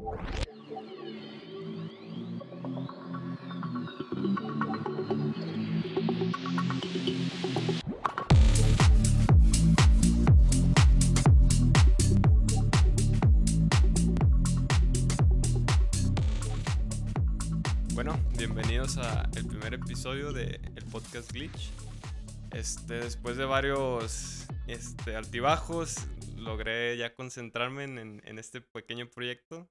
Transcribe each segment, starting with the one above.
Bueno, bienvenidos a el primer episodio de el podcast Glitch. Este, después de varios este, altibajos, logré ya concentrarme en, en este pequeño proyecto,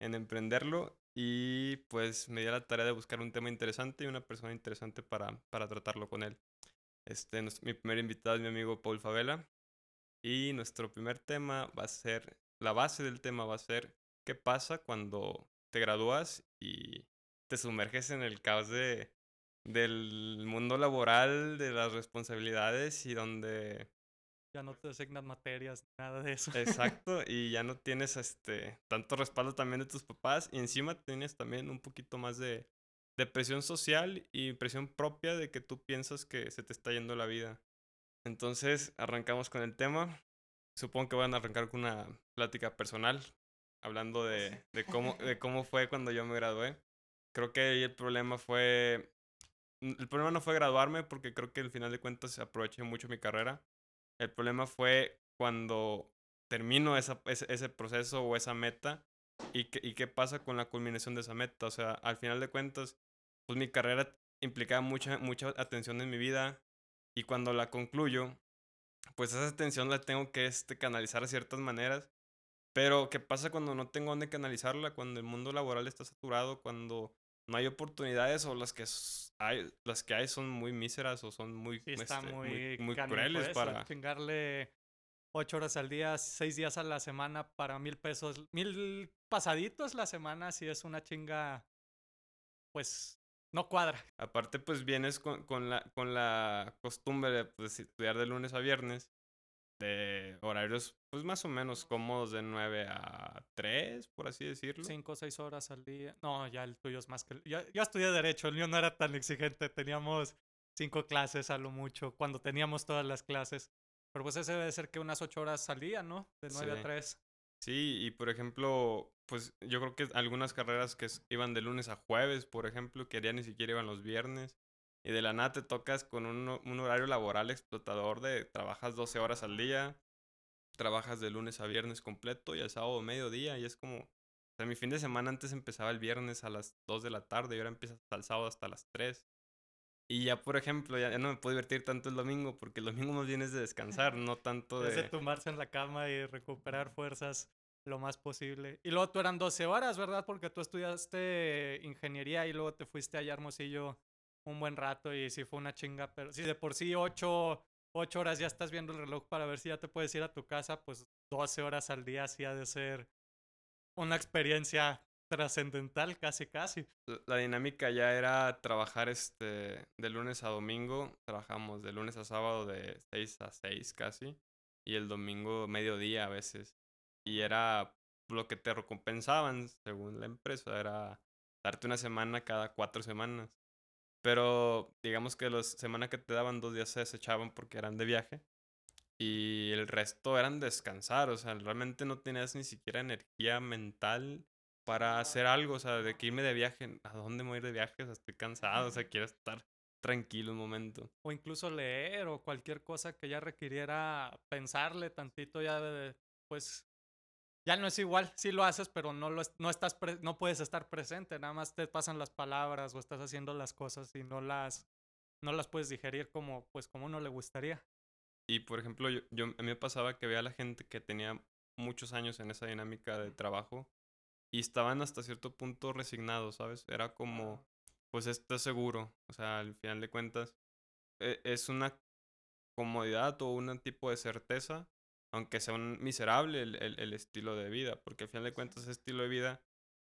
en emprenderlo y pues me di la tarea de buscar un tema interesante y una persona interesante para, para tratarlo con él. Este, mi primer invitado es mi amigo Paul Favela y nuestro primer tema va a ser, la base del tema va a ser qué pasa cuando te gradúas y te sumerges en el caos de, del mundo laboral, de las responsabilidades y donde... Ya no te asignan materias, nada de eso. Exacto, y ya no tienes este tanto respaldo también de tus papás y encima tienes también un poquito más de, de presión social y presión propia de que tú piensas que se te está yendo la vida. Entonces, arrancamos con el tema. Supongo que van a arrancar con una plática personal, hablando de, de, cómo, de cómo fue cuando yo me gradué creo que ahí el problema fue... El problema no fue graduarme porque creo que al final de cuentas aproveché mucho mi carrera. El problema fue cuando termino ese, ese, proceso o esa meta y, que, y qué pasa con la culminación de esa meta. O sea, al final de cuentas, pues mi carrera implicaba mucha, mucha atención en mi vida y cuando la concluyo, pues esa atención la tengo que este, canalizar de ciertas maneras. Pero, ¿qué pasa cuando no tengo dónde canalizarla? Cuando el mundo laboral está saturado, cuando no hay oportunidades o las que hay, las que hay son muy míseras o son muy, sí, está este, muy, muy, crueles para... Chingarle ocho horas al día, seis días a la semana para mil pesos. Mil pasaditos la semana si es una chinga, pues, no cuadra. Aparte, pues, vienes con, con, la, con la costumbre de pues, estudiar de lunes a viernes de horarios pues más o menos cómodos de 9 a 3, por así decirlo. 5 o 6 horas al día. No, ya el tuyo es más que... Yo, yo estudié Derecho, el mío no era tan exigente, teníamos 5 clases a lo mucho, cuando teníamos todas las clases. Pero pues ese debe ser que unas 8 horas al día, ¿no? De 9 Sí. a 3. Sí, y por ejemplo, pues yo creo que algunas carreras que iban de lunes a jueves, por ejemplo, que ya ni siquiera iban los viernes. Y de la nada te tocas con un, ho- un horario laboral explotador de trabajas 12 horas al día, trabajas de lunes a viernes completo y el sábado mediodía. Y es como, o sea, mi fin de semana antes empezaba el viernes a las 2 de la tarde y ahora empieza hasta el sábado hasta las 3. Y ya, por ejemplo, ya, ya no me puedo divertir tanto el domingo porque el domingo más bien es de descansar, no tanto Es de de... tumbarse en la cama y recuperar fuerzas lo más posible. Y luego tú eran 12 horas, ¿verdad? Porque tú estudiaste ingeniería y luego te fuiste allá a Hermosillo un buen rato y sí fue una chinga, pero si de por sí 8, ocho horas ya estás viendo el reloj para ver si ya te puedes ir a tu casa, pues 12 horas al día sí ha de ser una experiencia trascendental casi casi. La- La dinámica ya era trabajar este de lunes a domingo, trabajamos de lunes a sábado de 6 a 6 casi, y el domingo mediodía a veces. Y era lo que te recompensaban, según la empresa, era darte una semana cada cuatro semanas. Pero digamos que las semanas que te daban dos días se desechaban porque eran de viaje. Y el resto eran descansar, o sea, realmente no tenías ni siquiera energía mental para hacer algo, o sea, de que irme de viaje, ¿a dónde me voy a ir de viaje? O sea, estoy cansado, o sea, quiero estar tranquilo un momento. o incluso leer o cualquier cosa que ya requiriera pensarle tantito ya de, pues ya no es igual, sí lo haces, pero no lo no estás no puedes estar presente, nada más te pasan las palabras o estás haciendo las cosas y no las no las puedes digerir como pues como uno le gustaría. Y por ejemplo, yo, yo- a mí me pasaba que veía a la gente que tenía muchos años en esa dinámica de trabajo y estaban hasta cierto punto resignados, ¿sabes? Era como, pues esto es seguro, o sea, al final de cuentas, e- es una comodidad o un tipo de certeza, aunque sea un miserable el, el- el estilo de vida, porque al final de cuentas ese estilo de vida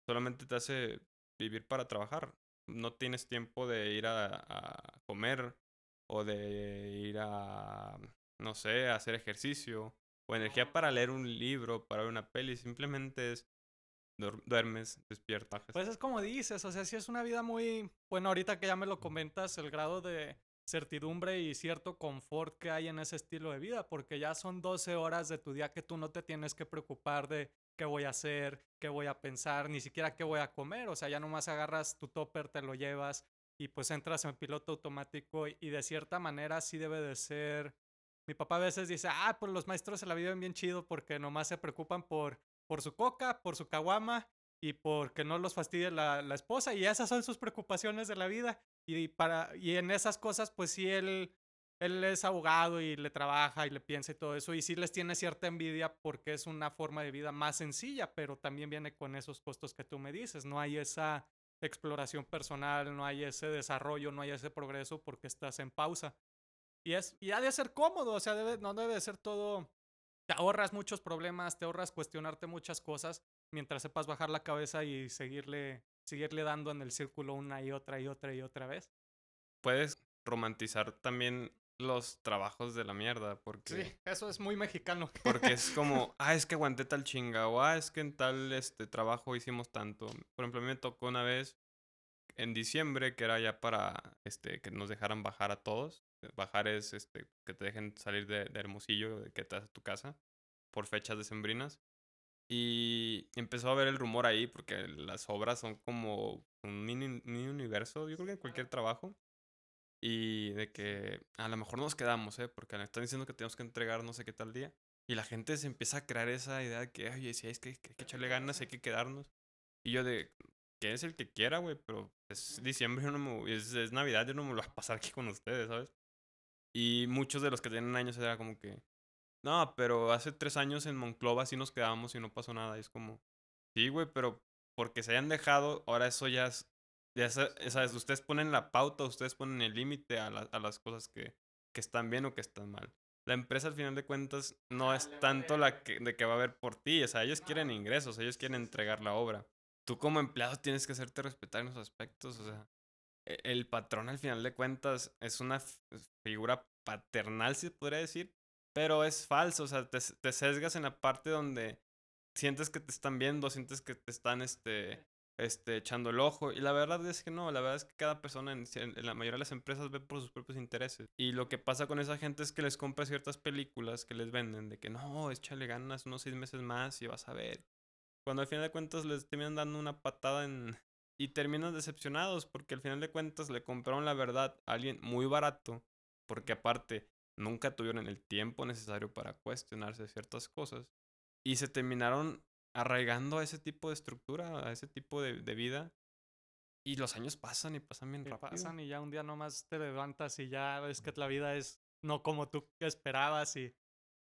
solamente te hace vivir para trabajar. No tienes tiempo de ir a, a comer o de ir a, no sé, a hacer ejercicio o energía para leer un libro, para ver una peli, simplemente es duer- duermes, despiertas. Pues es como dices, o sea, sí es una vida muy, bueno, ahorita que ya me lo comentas, el grado de certidumbre y cierto confort que hay en ese estilo de vida, porque ya son 12 horas de tu día que tú no te tienes que preocupar de qué voy a hacer, qué voy a pensar, ni siquiera qué voy a comer. O sea, ya nomás agarras tu topper, te lo llevas y pues entras en piloto automático y de cierta manera sí debe de ser. Mi papá a veces dice, ah, pues los maestros se la viven bien chido porque nomás se preocupan por, por su coca, por su caguama y porque no los fastidie la, la esposa y esas son sus preocupaciones de la vida. Y, para, y en esas cosas, pues sí, él él es abogado y le trabaja y le piensa y todo eso, y sí les tiene cierta envidia porque es una forma de vida más sencilla, pero también viene con esos costos que tú me dices, no hay esa exploración personal, no hay ese desarrollo, no hay ese progreso porque estás en pausa. Y, es, y ha de ser cómodo, o sea, debe, no debe de ser todo, te ahorras muchos problemas, te ahorras cuestionarte muchas cosas mientras sepas bajar la cabeza y seguirle, seguirle dando en el círculo una y otra y otra y otra vez. Puedes romantizar también los trabajos de la mierda, porque... Sí, eso es muy mexicano. Porque es como, ah, es que aguanté tal chinga, o ah, es que en tal este, trabajo hicimos tanto. Por ejemplo, a mí me tocó una vez en diciembre, que era ya para este, que nos dejaran bajar a todos. Bajar es este, que te dejen salir de, de Hermosillo, que te a tu casa, por fechas decembrinas. Y empezó a ver el rumor ahí, porque las obras son como un mini, mini universo, yo creo que en cualquier trabajo. Y de que a lo mejor nos quedamos, ¿eh? Porque me están diciendo que tenemos que entregar no sé qué tal día. Y la gente se empieza a crear esa idea de que, oye, si es que, hay que echarle ganas, hay que quedarnos. Y yo de, que es el que quiera, güey, pero es diciembre, yo no me, es, es Navidad, yo no me lo voy a pasar aquí con ustedes, ¿sabes? Y muchos de los que tienen años era como que, no, pero hace tres años en Monclova sí nos quedamos y no pasó nada. Y es como, sí, güey, pero porque se hayan dejado, ahora eso ya es ya sabes, ustedes ponen la pauta, ustedes ponen el límite a, a, las cosas que, que están bien o que están mal. La empresa al final de cuentas no es tanto la que, de que va a ver por ti, o sea, ellos quieren ingresos, ellos quieren entregar la obra. Tú como empleado tienes que hacerte respetar en esos aspectos, o sea, e, el patrón al final de cuentas es una figura paternal, se podría decir, pero es falso, o sea, te, te sesgas en la parte donde sientes que te están viendo, sientes que te están, este, este, echando el ojo. Y la verdad es que no, la verdad es que cada persona en, la mayoría de las empresas ve por sus propios intereses. Y lo que pasa con esa gente es que les compra ciertas películas que les venden de que no, échale ganas unos seis meses más y vas a ver. Cuando al final de cuentas les terminan dando una patada en... Y terminan decepcionados porque al final de cuentas le compraron la verdad a alguien muy barato. Porque aparte nunca tuvieron el tiempo necesario para cuestionarse ciertas cosas. Y se terminaron arraigando a ese tipo de estructura, a ese tipo de, de vida. Y los años pasan y pasan bien y rápido. Pasan y ya un día nomás te levantas y ya ves que la vida es no como tú esperabas y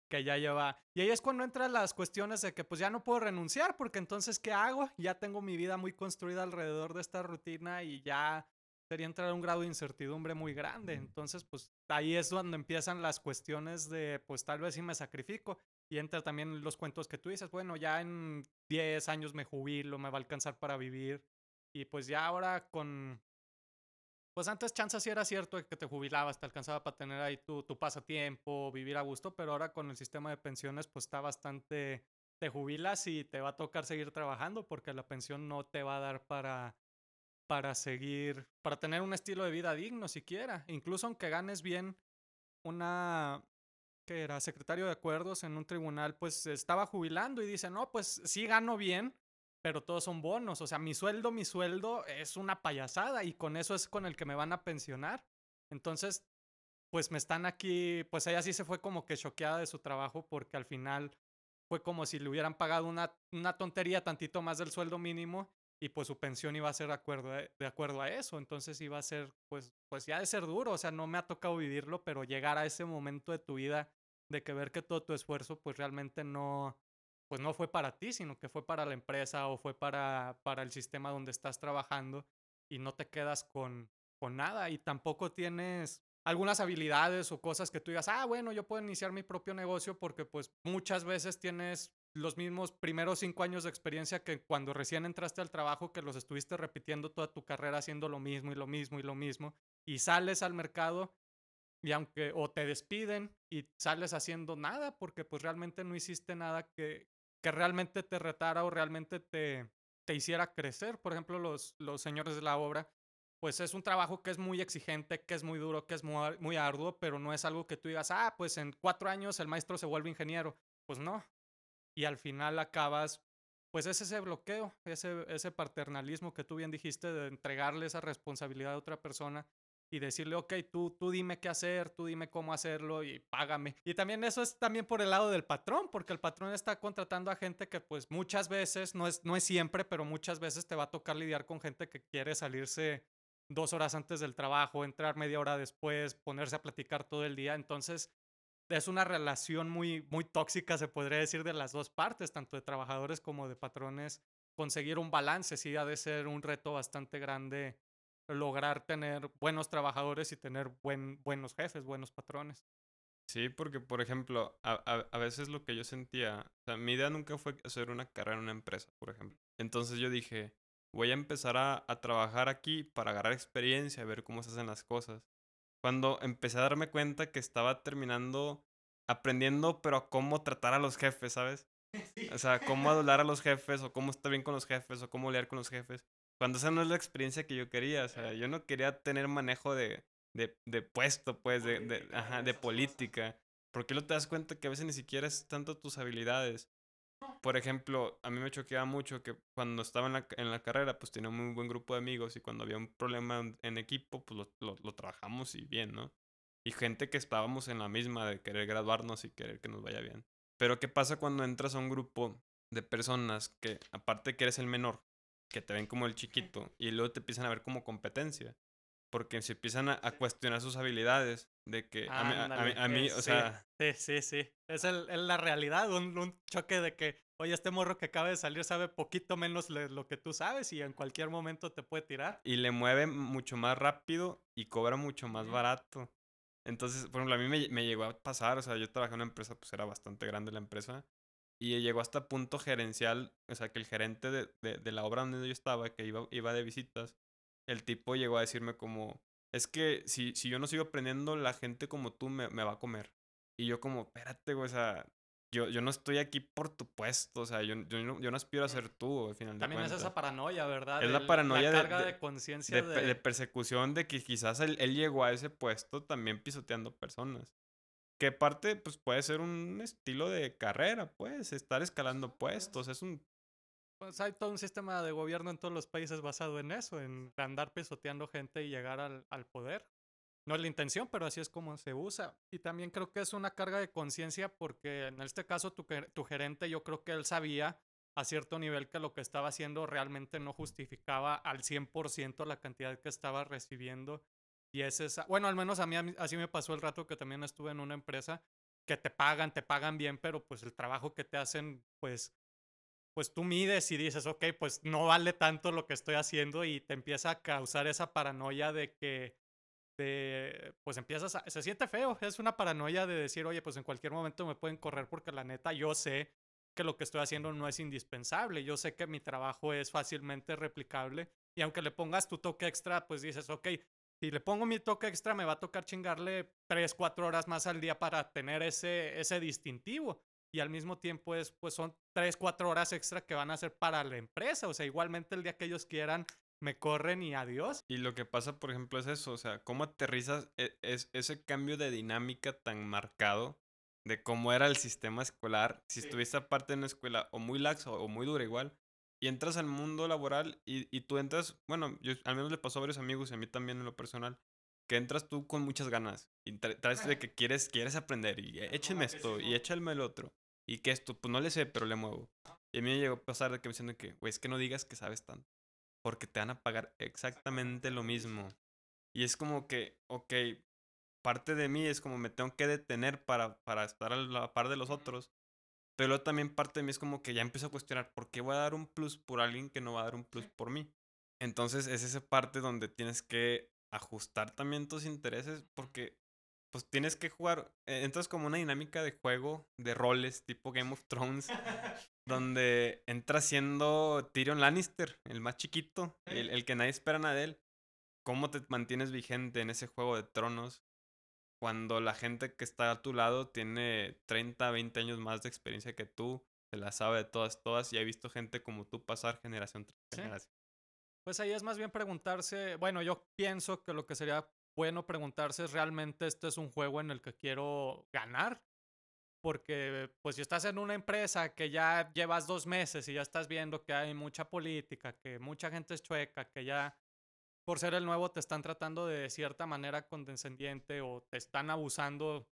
que ya lleva. Y ahí es cuando entran las cuestiones de que pues ya no puedo renunciar porque entonces ¿qué hago? Ya tengo mi vida muy construida alrededor de esta rutina y ya sería entrar a un grado de incertidumbre muy grande. Entonces pues ahí es donde empiezan las cuestiones de pues tal vez si me sacrifico. Y entra también los cuentos que tú dices, bueno, ya en 10 años me jubilo, me va a alcanzar para vivir. Y pues ya ahora con... Pues antes chance sí era cierto que te jubilabas, te alcanzaba para tener ahí tu, tu pasatiempo, vivir a gusto, pero ahora con el sistema de pensiones pues está bastante... Te jubilas y te va a tocar seguir trabajando porque la pensión no te va a dar para, para seguir, para tener un estilo de vida digno siquiera. Incluso aunque ganes bien una, que era secretario de acuerdos en un tribunal, pues estaba jubilando y dice, no, pues sí gano bien, pero todos son bonos. O sea, mi sueldo, mi sueldo es una payasada y con eso es con el que me van a pensionar. Entonces, pues me están aquí, pues ella sí se fue como que choqueada de su trabajo porque al final fue como si le hubieran pagado una, una tontería tantito más del sueldo mínimo y pues su pensión iba a ser de acuerdo a, de acuerdo a eso. Entonces iba a ser, pues, pues ya de ser duro. O sea, no me ha tocado vivirlo, pero llegar a ese momento de tu vida de que ver que todo tu esfuerzo pues realmente no, pues no fue para ti, sino que fue para la empresa o fue para, para el sistema donde estás trabajando y no te quedas con, con nada y tampoco tienes algunas habilidades o cosas que tú digas, ah, bueno, yo puedo iniciar mi propio negocio porque pues muchas veces tienes los mismos primeros cinco años de experiencia que cuando recién entraste al trabajo, que los estuviste repitiendo toda tu carrera haciendo lo mismo y lo mismo y lo mismo, y sales al mercado y aunque o te despiden y sales haciendo nada porque pues realmente no hiciste nada que, que realmente te retara o realmente te, te hiciera crecer. Por ejemplo, los, los señores de la obra, pues es un trabajo que es muy exigente, que es muy duro, que es muy, muy arduo, pero no es algo que tú digas, ah, pues en cuatro años el maestro se vuelve ingeniero. Pues no, y al final acabas pues es ese bloqueo, ese, ese paternalismo que tú bien dijiste de entregarle esa responsabilidad a otra persona y decirle, ok, tú, tú dime qué hacer, tú dime cómo hacerlo y págame. Y también eso es también por el lado del patrón, porque el patrón está contratando a gente que pues muchas veces, no es, no es siempre, pero muchas veces te va a tocar lidiar con gente que quiere salirse dos horas antes del trabajo, entrar media hora después, ponerse a platicar todo el día. Entonces, es una relación muy, muy tóxica, se podría decir, de las dos partes, tanto de trabajadores como de patrones. Conseguir un balance sí ha de ser un reto bastante grande lograr tener buenos trabajadores y tener buen, buenos jefes, buenos patrones. Sí, porque por ejemplo, a, a, veces lo que yo sentía, o sea, mi idea nunca fue hacer una carrera en una empresa, por ejemplo. Entonces yo dije, voy a empezar a, a trabajar aquí para agarrar experiencia, a ver cómo se hacen las cosas. Cuando empecé a darme cuenta que estaba terminando aprendiendo, pero a cómo tratar a los jefes, ¿sabes? O sea, cómo adular a los jefes, o cómo estar bien con los jefes, o cómo lidiar con los jefes. Cuando esa no es la experiencia que yo quería, o sea, yo no quería tener manejo de, de, de puesto, pues, de, de, ajá, de política. Porque no te das cuenta que a veces ni siquiera es tanto tus habilidades. Por ejemplo, a mí me choqueaba mucho que cuando estaba en la, en la carrera, pues tenía un muy buen grupo de amigos y cuando había un problema en, equipo, pues lo, lo, lo, trabajamos y bien, ¿no? Y gente que estábamos en la misma de querer graduarnos y querer que nos vaya bien. Pero ¿qué pasa cuando entras a un grupo de personas que, aparte que eres el menor, que te ven como el chiquito y luego te empiezan a ver como competencia. Porque se empiezan a, cuestionar sus habilidades. De que a, mí, a, mí, o sea. Sí, sí, sí. Es el, la realidad. Un, un, choque de que, oye, este morro que acaba de salir sabe poquito menos lo que tú sabes y en cualquier momento te puede tirar. Y le mueve mucho más rápido y cobra mucho más barato. Entonces, por ejemplo, a mí me, me, llegó a pasar, o sea, yo trabajé en una empresa, pues era bastante grande la empresa, y llegó hasta punto gerencial, o sea, que el gerente de, de, de, la obra donde yo estaba, que iba, iba de visitas, el tipo llegó a decirme como, es que si, si yo no sigo aprendiendo, la gente como tú me, me va a comer. Y yo como, espérate, güey, o sea, yo, yo no estoy aquí por tu puesto, o sea, yo, yo, no, yo no aspiro a ser tú, al final También de es esa paranoia, ¿verdad? Es la paranoia la carga de, de, conciencia de, de, persecución, de que quizás él, él, llegó a ese puesto también pisoteando personas. Que parte, pues puede ser un estilo de carrera, pues, estar escalando puestos, es un... Pues hay todo un sistema de gobierno en todos los países basado en eso, en andar pisoteando gente y llegar al, al poder. No es la intención, pero así es como se usa. Y también creo que es una carga de conciencia porque en este caso tu, tu gerente yo creo que él sabía a cierto nivel que lo que estaba haciendo realmente no justificaba al 100% la cantidad que estaba recibiendo y es esa, bueno, al menos a mí así me pasó el rato que también estuve en una empresa que te pagan, te pagan bien, pero pues el trabajo que te hacen, pues, pues tú mides y dices, ok, pues no vale tanto lo que estoy haciendo y te empieza a causar esa paranoia de que, pues empiezas a, se siente feo, es una paranoia de decir, oye, pues en cualquier momento me pueden correr porque la neta yo sé que lo que estoy haciendo no es indispensable, yo sé que mi trabajo es fácilmente replicable y aunque le pongas tu toque extra, pues dices, ok, si le pongo mi toque extra, me va a tocar chingarle 3, 4 horas más al día para tener ese, ese distintivo. Y al mismo tiempo es, pues son 3, 4 horas extra que van a ser para la empresa. O sea, igualmente el día que ellos quieran, me corren y adiós. Y lo que pasa, por ejemplo, es eso. O sea, ¿cómo aterrizas e, es, ese cambio de dinámica tan marcado de cómo era el sistema escolar? Si estuviste aparte en una escuela o muy laxa o muy dura igual, y entras al mundo laboral y, y tú entras, bueno, yo, al menos le pasó a varios amigos y a mí también en lo personal, que entras tú con muchas ganas y traes de que quieres, quieres aprender y écheme esto y échame el otro. Y que esto, pues no le sé, pero le muevo. Y a mí me llegó a pasar de que me dicen que, güey, es que no digas que sabes tanto. Porque te van a pagar exactamente lo mismo. Y es como que, ok, parte de mí es como me tengo que detener para, para estar a la par de los otros. Pero también parte de mí es como que ya empiezo a cuestionar, ¿por qué voy a dar un plus por alguien que no va a dar un plus por mí? Entonces es esa parte donde tienes que ajustar también tus intereses porque pues tienes que jugar, eh, entras como una dinámica de juego de roles tipo Game of Thrones, donde entras siendo Tyrion Lannister, el más chiquito, el, el que nadie espera nada de él. ¿Cómo te mantienes vigente en ese juego de tronos? cuando la gente que está a tu lado tiene 30, 20 años más de experiencia que tú, se la sabe de todas, todas, y he visto gente como tú pasar generación tras generación. Pues ahí es más bien preguntarse, bueno, yo pienso que lo que sería bueno preguntarse realmente este es un juego en el que quiero ganar porque pues si estás en una empresa que ya llevas dos meses y ya estás viendo que hay mucha política, que mucha gente es chueca, que ya por ser el nuevo te están tratando de cierta manera condescendiente o te están abusando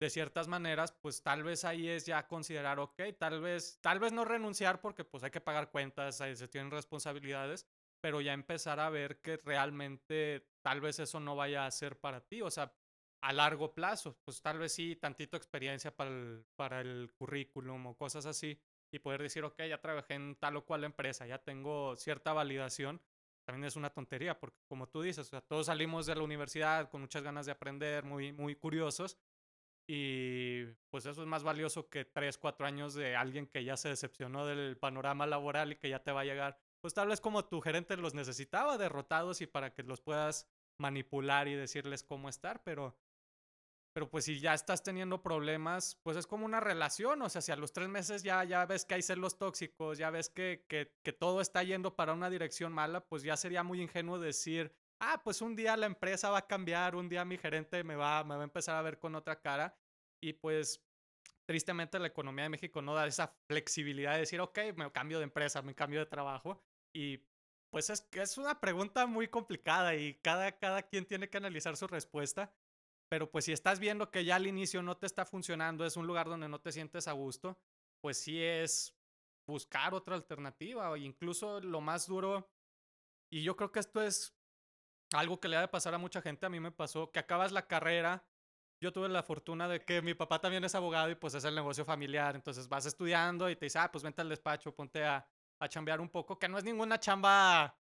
de ciertas maneras, pues tal vez ahí es ya considerar, ok, tal vez, tal vez no renunciar porque pues hay que pagar cuentas, se tienen responsabilidades, pero ya empezar a ver que realmente tal vez eso no vaya a ser para ti, o sea, a largo plazo, pues tal vez sí, tantito experiencia para el, para el currículum o cosas así, y poder decir, ok, ya trabajé en tal o cual empresa, ya tengo cierta validación, también es una tontería, porque como tú dices, o sea, todos salimos de la universidad con muchas ganas de aprender, muy, muy curiosos, y pues eso es más valioso que tres, cuatro años de alguien que ya se decepcionó del panorama laboral y que ya te va a llegar, pues tal vez como tu gerente los necesitaba derrotados y para que los puedas manipular y decirles cómo estar, pero pero pues si ya estás teniendo problemas, pues es como una relación, o sea, si a los tres meses ya, ya ves que hay celos tóxicos, ya ves que, que, todo está yendo para una dirección mala, pues ya sería muy ingenuo decir, ah, pues un día la empresa va a cambiar, un día mi gerente me va, me va a empezar a ver con otra cara y pues tristemente la economía de México no da esa flexibilidad de decir, ok, me cambio de empresa, me cambio de trabajo y pues es, es una pregunta muy complicada y cada, cada quien tiene que analizar su respuesta. Pero pues si estás viendo que ya al inicio no te está funcionando, es un lugar donde no te sientes a gusto, pues sí es buscar otra alternativa o incluso lo más duro. Y yo creo que esto es algo que le ha de pasar a mucha gente. A mí me pasó que acabas la carrera. Yo tuve la fortuna de que mi papá también es abogado y pues es el negocio familiar. Entonces vas estudiando y te dice, ah, pues vente al despacho, ponte a, a chambear un poco, que no es ninguna chamba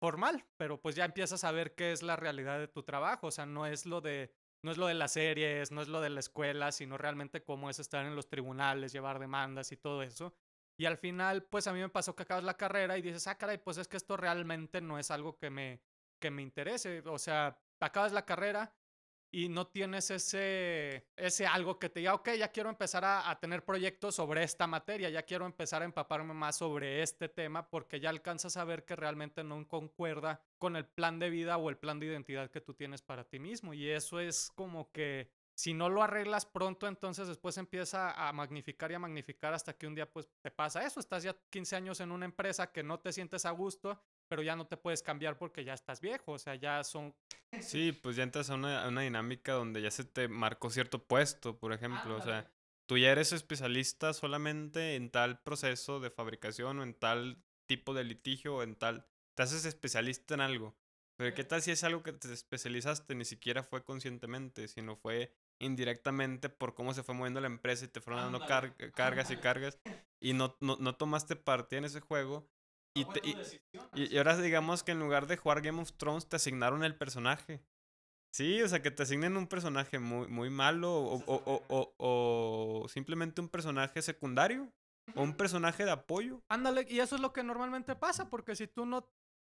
formal, pero pues ya empiezas a ver qué es la realidad de tu trabajo. O sea, no es lo de no es lo de las series, no es lo de la escuela, sino realmente cómo es estar en los tribunales, llevar demandas y todo eso. Y al final, pues a mí me pasó que acabas la carrera y dices, ah, caray, pues es que esto realmente no es algo que me, que me interese. O sea, acabas la carrera y no tienes ese, ese algo que te diga, ok, ya quiero empezar a, tener proyectos sobre esta materia, ya quiero empezar a empaparme más sobre este tema porque ya alcanzas a ver que realmente no concuerda con el plan de vida o el plan de identidad que tú tienes para ti mismo. Y eso es como que si no lo arreglas pronto, entonces después empieza a magnificar y a magnificar hasta que un día pues te pasa eso, estás ya 15 años en una empresa que no te sientes a gusto pero ya no te puedes cambiar porque ya estás viejo, o sea, ya son... Sí, pues ya entras a una, una dinámica donde ya se te marcó cierto puesto, por ejemplo, o sea, tú ya eres especialista solamente en tal proceso de fabricación o en tal tipo de litigio o en tal... Te haces especialista en algo. Pero ¿qué tal si es algo que te especializaste? Ni siquiera fue conscientemente, sino fue indirectamente por cómo se fue moviendo la empresa y te fueron dando cargas y cargas y no, no, no tomaste partida en ese juego y, y, ahora digamos que en lugar de jugar Game of Thrones te asignaron el personaje. Sí, o sea, que te asignen un personaje muy, muy malo o, o, o, o, simplemente un personaje secundario o un personaje de apoyo. Ándale, y eso es lo que normalmente pasa, porque si tú no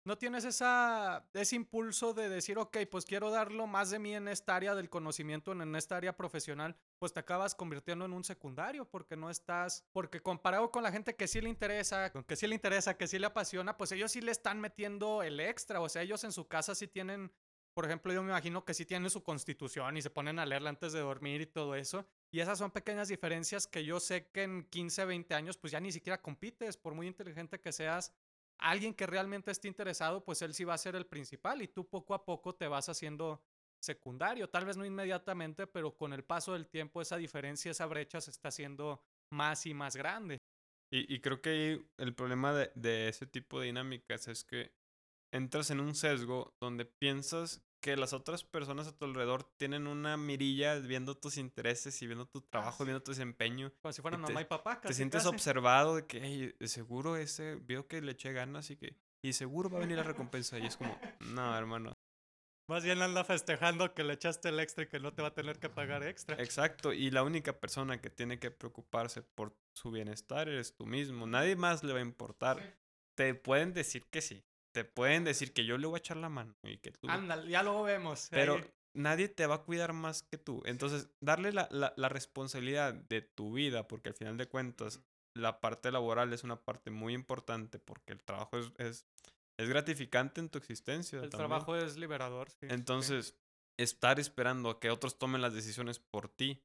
no tienes ese impulso de decir, ok, pues quiero darlo más de mí en esta área del conocimiento, en esta área profesional, pues te acabas convirtiendo en un secundario porque no estás, porque comparado con la gente que sí le interesa, que sí le interesa, que sí le apasiona, pues ellos sí le están metiendo el extra, o sea, ellos en su casa sí tienen, por ejemplo, yo me imagino que sí tienen su constitución y se ponen a leerla antes de dormir y todo eso. Y esas son pequeñas diferencias que yo sé que en 15, 20 años pues ya ni siquiera compites, por muy inteligente que seas, alguien que realmente esté interesado, pues él sí va a ser el principal y tú poco a poco te vas haciendo secundario. Tal vez no inmediatamente, pero con el paso del tiempo esa diferencia, esa brecha se está haciendo más y más grande. Y, creo que el problema de, de ese tipo de dinámicas es que entras en un sesgo donde piensas que las otras personas a tu alrededor tienen una mirilla viendo tus intereses y viendo tu ah, trabajo, viendo tu desempeño. Como si fueran mamá y papá. te sientes observado de que, seguro ese vio que le eché ganas y que, y seguro va a venir la recompensa. Y es como, no, hermano. Más bien anda festejando que le echaste el extra y que no te va a tener que pagar extra. Exacto, y la única persona que tiene que preocuparse por su bienestar eres tú mismo. Nadie más le va a importar. Te pueden decir que sí, te pueden decir que yo le voy a echar la mano y que tú... Ándale, ya lo vemos. Pero nadie te va a cuidar más que tú. Entonces, darle la, la, la, responsabilidad de tu vida, porque al final de cuentas, la parte laboral es una parte muy importante porque el trabajo es, es, es gratificante en tu existencia. El trabajo es liberador, sí. Entonces, estar esperando a que otros tomen las decisiones por ti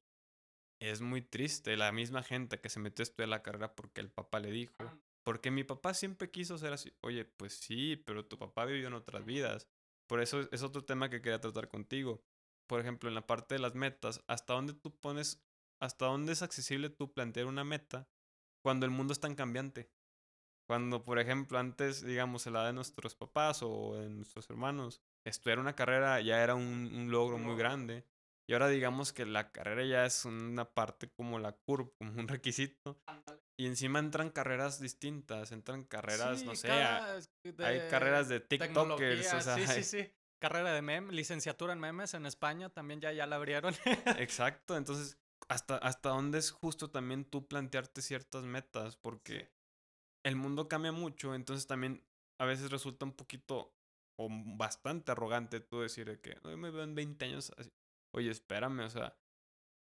es muy triste la misma gente que se metió a estudiar la carrera porque el papá le dijo. Porque mi papá siempre quiso ser así. Oye, pues sí, pero tu papá vivió en otras vidas. Por eso es otro tema que quería tratar contigo. Por ejemplo, en la parte de las metas, ¿hasta dónde tú pones, hasta dónde es accesible tú plantear una meta cuando el mundo es tan cambiante? Cuando, por ejemplo, antes, digamos, en la de nuestros papás o de nuestros hermanos, estudiar una carrera ya era un, logro muy grande. Y ahora digamos que la carrera ya es una parte como la curva, como un requisito. Y encima entran carreras distintas, entran carreras, no sé, hay carreras de TikTokers, o sea, sí, sí, sí. Carrera de mem, licenciatura en memes en España, también ya, ya la abrieron. Exacto, entonces, ¿hasta, ¿hasta dónde es justo también tú plantearte ciertas metas? Porque el mundo cambia mucho, entonces también a veces resulta un poquito o bastante arrogante tú decir que me veo en 20 años así. Oye, espérame, o sea,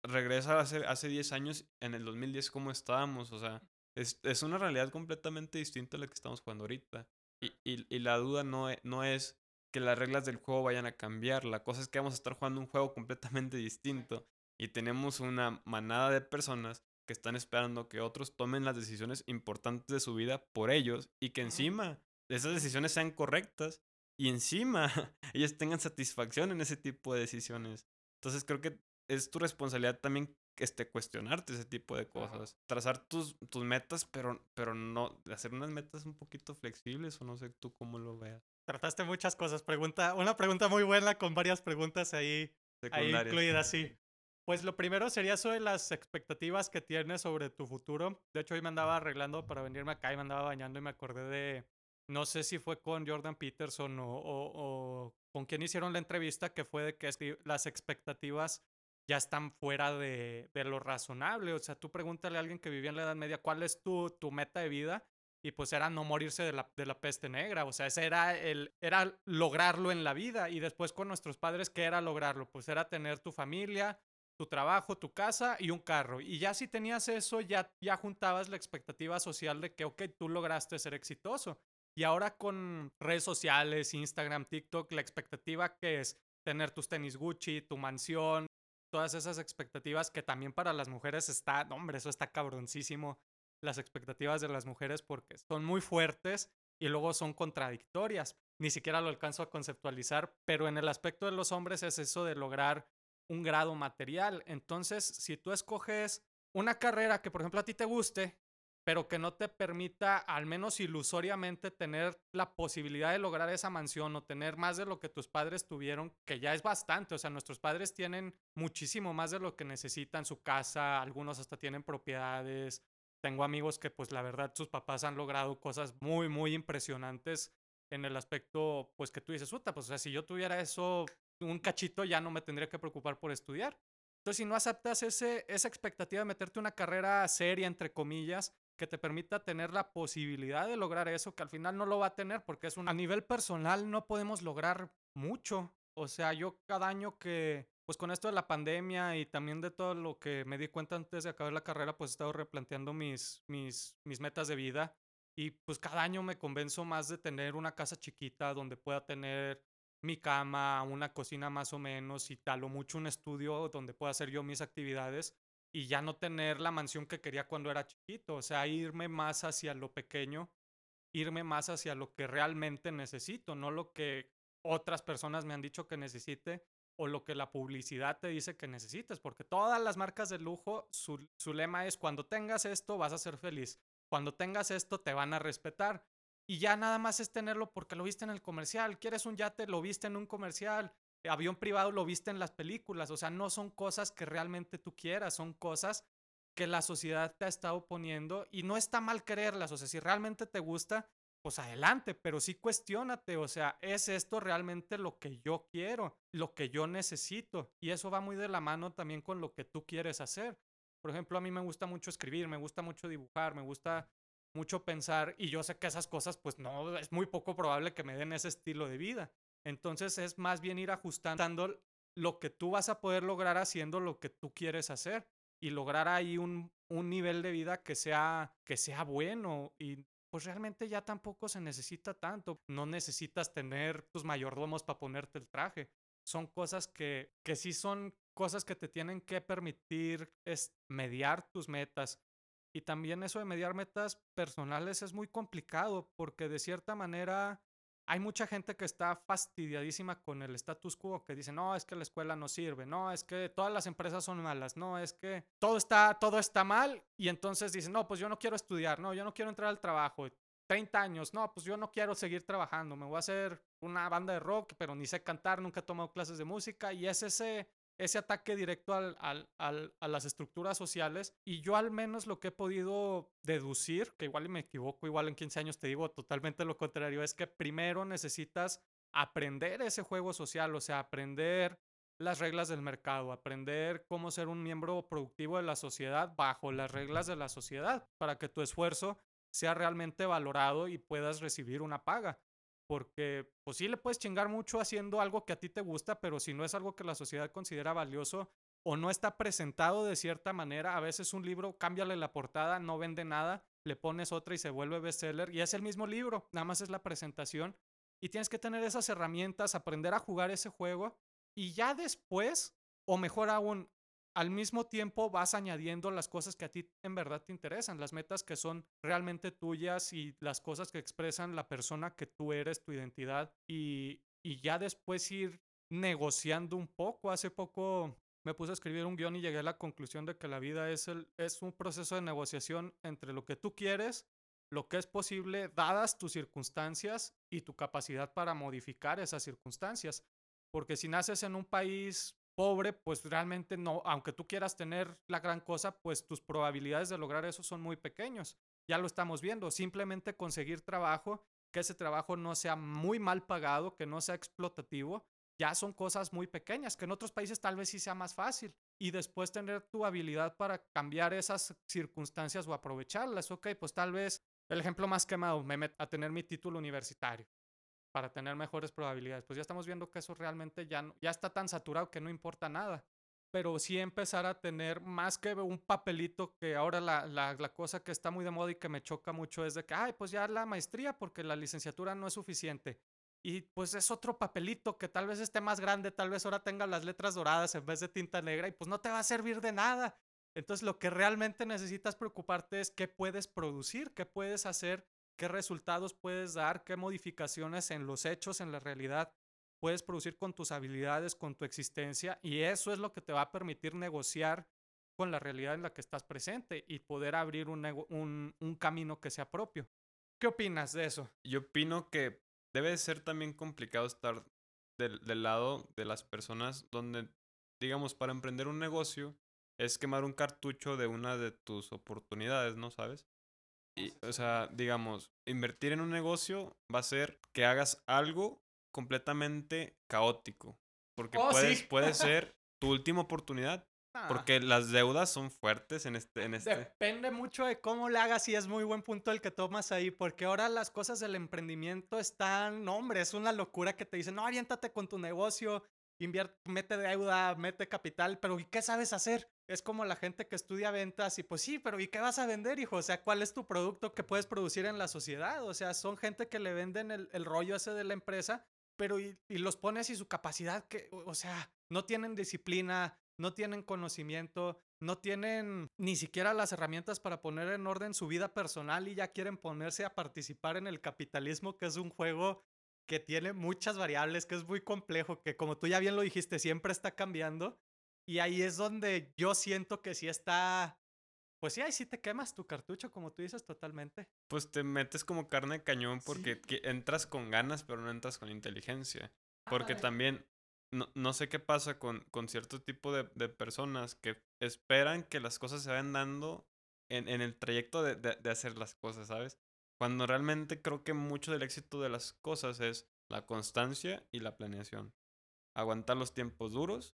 regresa hace, hace 10 años, en el 2010, ¿cómo estábamos? O sea, es, es una realidad completamente distinta a la que estamos jugando ahorita. Y, y, y la duda no, e, no es que las reglas del juego vayan a cambiar. La cosa es que vamos a estar jugando un juego completamente distinto. Y tenemos una manada de personas que están esperando que otros tomen las decisiones importantes de su vida por ellos y que encima esas decisiones sean correctas y encima ellos tengan satisfacción en ese tipo de decisiones. Entonces creo que es tu responsabilidad también este, cuestionarte ese tipo de cosas. Trazar tus, tus metas, pero, pero no, hacer unas metas un poquito flexibles o no sé tú cómo lo veas. Trataste muchas cosas. Pregunta, una pregunta muy buena con varias preguntas ahí, ahí incluidas, sí. Pues lo primero sería sobre las expectativas que tienes sobre tu futuro. De hecho, hoy me andaba arreglando para venirme acá y me andaba bañando y me acordé de, no sé si fue con Jordan Peterson o, o con quien hicieron la entrevista, que fue de que las expectativas ya están fuera de, de, lo razonable. O sea, tú pregúntale a alguien que vivía en la Edad Media cuál es tu, tu meta de vida y pues era no morirse de la, de la peste negra. O sea, ese era, el, era lograrlo en la vida. Y después con nuestros padres, ¿qué era lograrlo? Pues era tener tu familia, tu trabajo, tu casa y un carro. Y ya si tenías eso, ya, ya juntabas la expectativa social de que, ok, tú lograste ser exitoso. Y ahora con redes sociales, Instagram, TikTok, la expectativa que es tener tus tenis Gucci, tu mansión, todas esas expectativas que también para las mujeres está, hombre, eso está cabroncísimo, las expectativas de las mujeres porque son muy fuertes y luego son contradictorias. Ni siquiera lo alcanzo a conceptualizar, pero en el aspecto de los hombres es eso de lograr un grado material. Entonces, si tú escoges una carrera que, por ejemplo, a ti te guste, pero que no te permita, al menos ilusoriamente, tener la posibilidad de lograr esa mansión o tener más de lo que tus padres tuvieron, que ya es bastante. O sea, nuestros padres tienen muchísimo más de lo que necesitan, su casa, algunos hasta tienen propiedades. Tengo amigos que, pues, la verdad, sus papás han logrado cosas muy, muy impresionantes en el aspecto, pues, que tú dices, puta, pues, o sea, si yo tuviera eso, un cachito, ya no me tendría que preocupar por estudiar. Entonces, si no aceptas ese, esa expectativa de meterte una carrera seria, entre comillas, que te permita tener la posibilidad de lograr eso, que al final no lo va a tener porque es un... A nivel personal no podemos lograr mucho. O sea, yo cada año que, pues con esto de la pandemia y también de todo lo que me di cuenta antes de acabar la carrera, pues he estado replanteando mis, mis, mis metas de vida. Y pues cada año me convenzo más de tener una casa chiquita donde pueda tener mi cama, una cocina más o menos y tal, o mucho un estudio donde pueda hacer yo mis actividades y ya no tener la mansión que quería cuando era chiquito, o sea, irme más hacia lo pequeño, irme más hacia lo que realmente necesito, no lo que otras personas me han dicho que necesite o lo que la publicidad te dice que necesites, porque todas las marcas de lujo, su, su lema es cuando tengas esto vas a ser feliz, cuando tengas esto te van a respetar. Y ya nada más es tenerlo porque lo viste en el comercial. ¿Quieres un yate? Lo viste en un comercial avión privado lo viste en las películas, o sea, no son cosas que realmente tú quieras, son cosas que la sociedad te ha estado poniendo y no está mal quererlas, o sea, si realmente te gusta, pues adelante, pero sí cuestionate, o sea, ¿es esto realmente lo que yo quiero, lo que yo necesito? Y eso va muy de la mano también con lo que tú quieres hacer. Por ejemplo, a mí me gusta mucho escribir, me gusta mucho dibujar, me gusta mucho pensar y yo sé que esas cosas pues no, es muy poco probable que me den ese estilo de vida. Entonces es más bien ir ajustando lo que tú vas a poder lograr haciendo lo que tú quieres hacer y lograr ahí un, un nivel de vida que sea, que sea bueno y pues realmente ya tampoco se necesita tanto. No necesitas tener tus mayordomos para ponerte el traje. Son cosas que, que sí son cosas que te tienen que permitir es mediar tus metas. Y también eso de mediar metas personales es muy complicado porque de cierta manera hay mucha gente que está fastidiadísima con el status quo, que dice, no, es que la escuela no sirve, no, es que todas las empresas son malas, no, es que todo está, todo está mal y entonces dicen, no, pues yo no quiero estudiar, no, yo no quiero entrar al trabajo, 30 años, no, pues yo no quiero seguir trabajando, me voy a hacer una banda de rock, pero ni sé cantar, nunca he tomado clases de música y es ese ese ataque directo al, al, a las estructuras sociales. Y yo al menos lo que he podido deducir, que igual me equivoco, igual en 15 años te digo totalmente lo contrario, es que primero necesitas aprender ese juego social, o sea, aprender las reglas del mercado, aprender cómo ser un miembro productivo de la sociedad bajo las reglas de la sociedad, para que tu esfuerzo sea realmente valorado y puedas recibir una paga porque pues sí le puedes chingar mucho haciendo algo que a ti te gusta, pero si no es algo que la sociedad considera valioso o no está presentado de cierta manera, a veces un libro, cámbiale la portada, no vende nada, le pones otra y se vuelve bestseller y es el mismo libro, nada más es la presentación y tienes que tener esas herramientas, aprender a jugar ese juego y ya después, o mejor aún, al mismo tiempo vas añadiendo las cosas que a ti en verdad te interesan, las metas que son realmente tuyas y las cosas que expresan la persona que tú eres, tu identidad, y, y ya después ir negociando un poco. Hace poco me puse a escribir un guion y llegué a la conclusión de que la vida es, el, es un proceso de negociación entre lo que tú quieres, lo que es posible dadas tus circunstancias y tu capacidad para modificar esas circunstancias. Porque si naces en un país pobre, pues realmente no, aunque tú quieras tener la gran cosa, pues tus probabilidades de lograr eso son muy pequeños. Ya lo estamos viendo, simplemente conseguir trabajo, que ese trabajo no sea muy mal pagado, que no sea explotativo, ya son cosas muy pequeñas, que en otros países tal vez sí sea más fácil. Y después tener tu habilidad para cambiar esas circunstancias o aprovecharlas. Ok, pues tal vez el ejemplo más quemado, me meto a tener mi título universitario para tener mejores probabilidades. Pues ya estamos viendo que eso realmente ya, ya está tan saturado que no importa nada. Pero sí empezar a tener más que un papelito que ahora la, la, la, cosa que está muy de moda y que me choca mucho es de que, ay, pues ya la maestría porque la licenciatura no es suficiente. Y pues es otro papelito que tal vez esté más grande, tal vez ahora tenga las letras doradas en vez de tinta negra y pues no te va a servir de nada. Entonces lo que realmente necesitas preocuparte es qué puedes producir, qué puedes hacer qué resultados puedes dar, qué modificaciones en los hechos, en la realidad puedes producir con tus habilidades, con tu existencia, y eso es lo que te va a permitir negociar con la realidad en la que estás presente y poder abrir un, camino que sea propio. ¿Qué opinas de eso? Yo opino que debe ser también complicado estar del, del lado de las personas donde, digamos, para emprender un negocio es quemar un cartucho de una de tus oportunidades, ¿no sabes? O sea, digamos, invertir en un negocio va a ser que hagas algo completamente caótico. Porque oh, puede ser tu última oportunidad. Ah. Porque las deudas son fuertes en este, en este. Depende mucho de cómo le hagas y es muy buen punto el que tomas ahí, porque ahora las cosas del emprendimiento están, no, hombre, es una locura que te dicen, no, aviéntate con tu negocio, invierte, mete deuda, mete capital, pero ¿y qué sabes hacer? Es como la gente que estudia ventas y pues sí, pero ¿y qué vas a vender, hijo? O sea, ¿cuál es tu producto que puedes producir en la sociedad? O sea, son gente que le venden el, rollo ese de la empresa, pero y, los pones y su capacidad que, o sea, no tienen disciplina, no tienen conocimiento, no tienen ni siquiera las herramientas para poner en orden su vida personal y ya quieren ponerse a participar en el capitalismo, que es un juego que tiene muchas variables, que es muy complejo, que como tú ya bien lo dijiste, siempre está cambiando. Y ahí es donde yo siento que sí está, pues sí, ahí sí te quemas tu cartucho, como tú dices, totalmente. Pues te metes como carne de cañón porque entras con ganas, pero no entras con inteligencia. Porque también, no, no, sé qué pasa con, con cierto tipo de, de, personas que esperan que las cosas se vayan dando en, en el trayecto de, de, de hacer las cosas, ¿sabes? Cuando realmente creo que mucho del éxito de las cosas es la constancia y la planeación. Aguantar los tiempos duros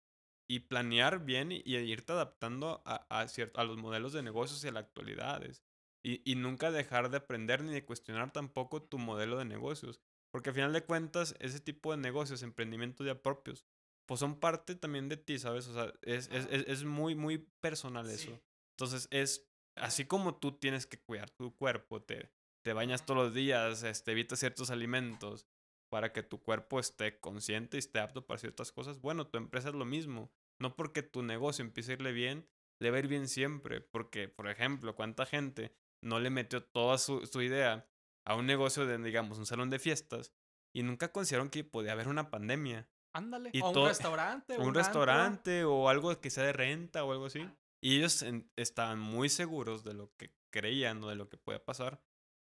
y planear bien y, irte adaptando a, a, a, los modelos de negocios y a las actualidades. Y, y, nunca dejar de aprender ni de cuestionar tampoco tu modelo de negocios. Porque al final de cuentas, ese tipo de negocios, emprendimientos ya propios, pues son parte también de ti, ¿sabes? O sea, es, es, es muy, muy personal eso. Entonces, es así como tú tienes que cuidar tu cuerpo, te, te bañas todos los días, este, evitas ciertos alimentos para que tu cuerpo esté consciente y esté apto para ciertas cosas. Bueno, tu empresa es lo mismo. No porque tu negocio empiece a irle bien, le va a ir bien siempre. Porque, por ejemplo, ¿cuánta gente no le metió toda su, su idea a un negocio de, digamos, un salón de fiestas y nunca consideraron que podía haber una pandemia? Ándale. Y o un restaurante. un antro. restaurante o algo que sea de renta o algo así. Y ellos en- estaban muy seguros de lo que creían o de lo que puede pasar.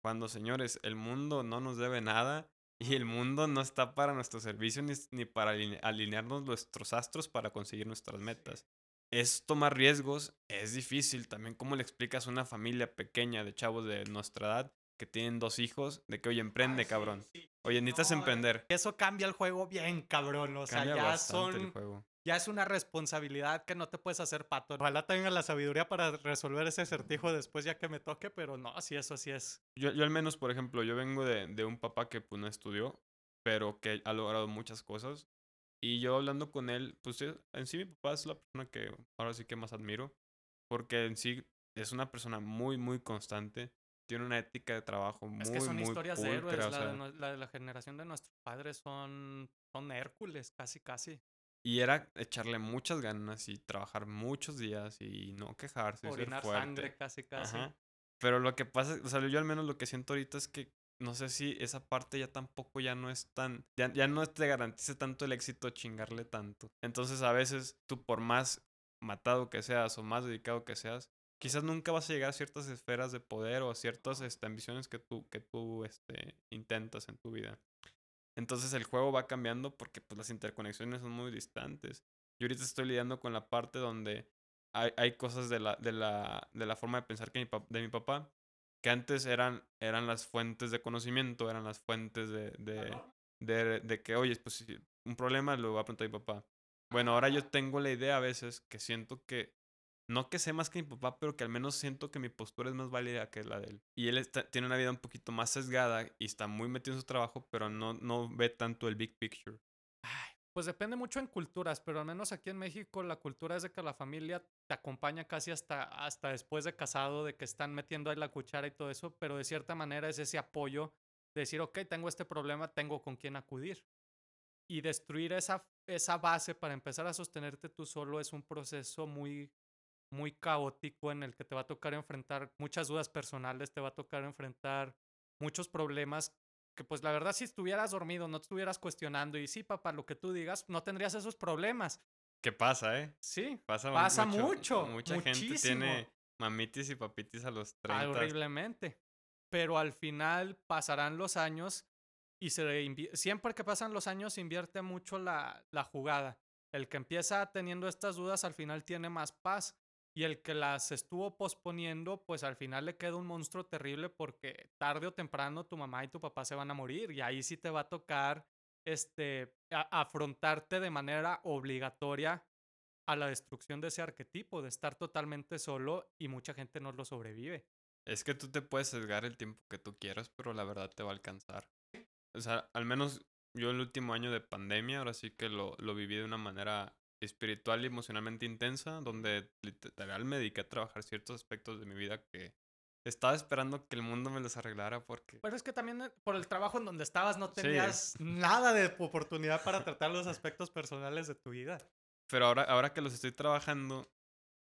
Cuando, señores, el mundo no nos debe nada y el mundo no está para nuestro servicio ni, ni para aline- alinearnos nuestros astros para conseguir nuestras metas. Es tomar riesgos, es difícil. También, ¿cómo le explicas a una familia pequeña de chavos de nuestra edad que tienen dos hijos de que, oye, emprende, cabrón? Oye, necesitas No, emprender. Eso cambia el juego bien, cabrón. O sea, Cambia ya son. Ya es una responsabilidad que no te puedes hacer pato. Ojalá tenga la sabiduría para resolver ese acertijo después ya que me toque, pero no, sí, eso sí es. Yo, yo al menos, por ejemplo, yo vengo de, de un papá que pues no estudió, pero que ha logrado muchas cosas. Y yo hablando con él, pues en sí mi papá es la persona que ahora sí que más admiro, porque en sí es una persona muy, muy constante, tiene una ética de trabajo muy, Es que son muy historias de héroes. pulcra, o La, sea, la la generación de nuestros padres son, son Hércules, casi, casi. Y era echarle muchas ganas y trabajar muchos días y no quejarse, y ser Orinar fuerte. sangre, casi, casi. Ajá. Pero lo que pasa, o sea, yo al menos lo que siento ahorita es que no sé si esa parte ya tampoco ya no es tan, ya, ya no te garantiza tanto el éxito chingarle tanto. Entonces a veces tú por más matado que seas o más dedicado que seas, quizás nunca vas a llegar a ciertas esferas de poder o a ciertas este, ambiciones que tú, que tú este, intentas en tu vida. Entonces el juego va cambiando porque pues, las interconexiones son muy distantes. Yo ahorita estoy lidiando con la parte donde hay, hay cosas de la, de, la, de la forma de pensar que mi pap- de mi papá que antes eran, eran las fuentes de conocimiento, eran las fuentes de, de, de, de que, oye, pues si un problema lo voy a preguntar a mi papá. Bueno, ahora yo tengo la idea a veces que siento que, no que sé más que mi papá, pero que al menos siento que mi postura es más válida que la de él. Y él está- tiene una vida un poquito más sesgada y está muy metido en su trabajo, pero no, no ve tanto el big picture. Pues depende mucho en culturas, pero al menos aquí en México la cultura es de que la familia te acompaña casi hasta, hasta después de casado, de que están metiendo ahí la cuchara y todo eso, pero de cierta manera es ese apoyo de decir, ok, tengo este problema, tengo con quién acudir. Y destruir esa, esa base para empezar a sostenerte tú solo es un proceso muy, muy caótico en el que te va a tocar enfrentar muchas dudas personales, te va a tocar enfrentar muchos problemas que pues la verdad si estuvieras dormido, no te estuvieras cuestionando y sí, papá, lo que tú digas, no tendrías esos problemas. ¿Qué pasa, eh? Sí, Pasa, Pasa mucho, Mucha gente tiene mamitis y papitis a los 30. horriblemente. Pero al final pasarán los años y se siempre que pasan los años se invierte mucho la, la jugada. El que empieza teniendo estas dudas al final tiene más paz y el que las estuvo posponiendo pues al final le queda un monstruo terrible porque tarde o temprano tu mamá y tu papá se van a morir y ahí sí te va a tocar este afrontarte de manera obligatoria a la destrucción de ese arquetipo, de estar totalmente solo y mucha gente no lo sobrevive. Es que tú te puedes sesgar el tiempo que tú quieras, pero la verdad te va a alcanzar. O sea, al menos yo el último año de pandemia, ahora sí que lo, lo viví de una manera espiritual y emocionalmente intensa, donde literal me dediqué a trabajar ciertos aspectos de mi vida que estaba esperando que el mundo me los arreglara porque... Pero es que también eh, por el trabajo en donde estabas no Sí. tenías nada de oportunidad para tratar los aspectos personales de tu vida. Pero ahora, ahora que los estoy trabajando,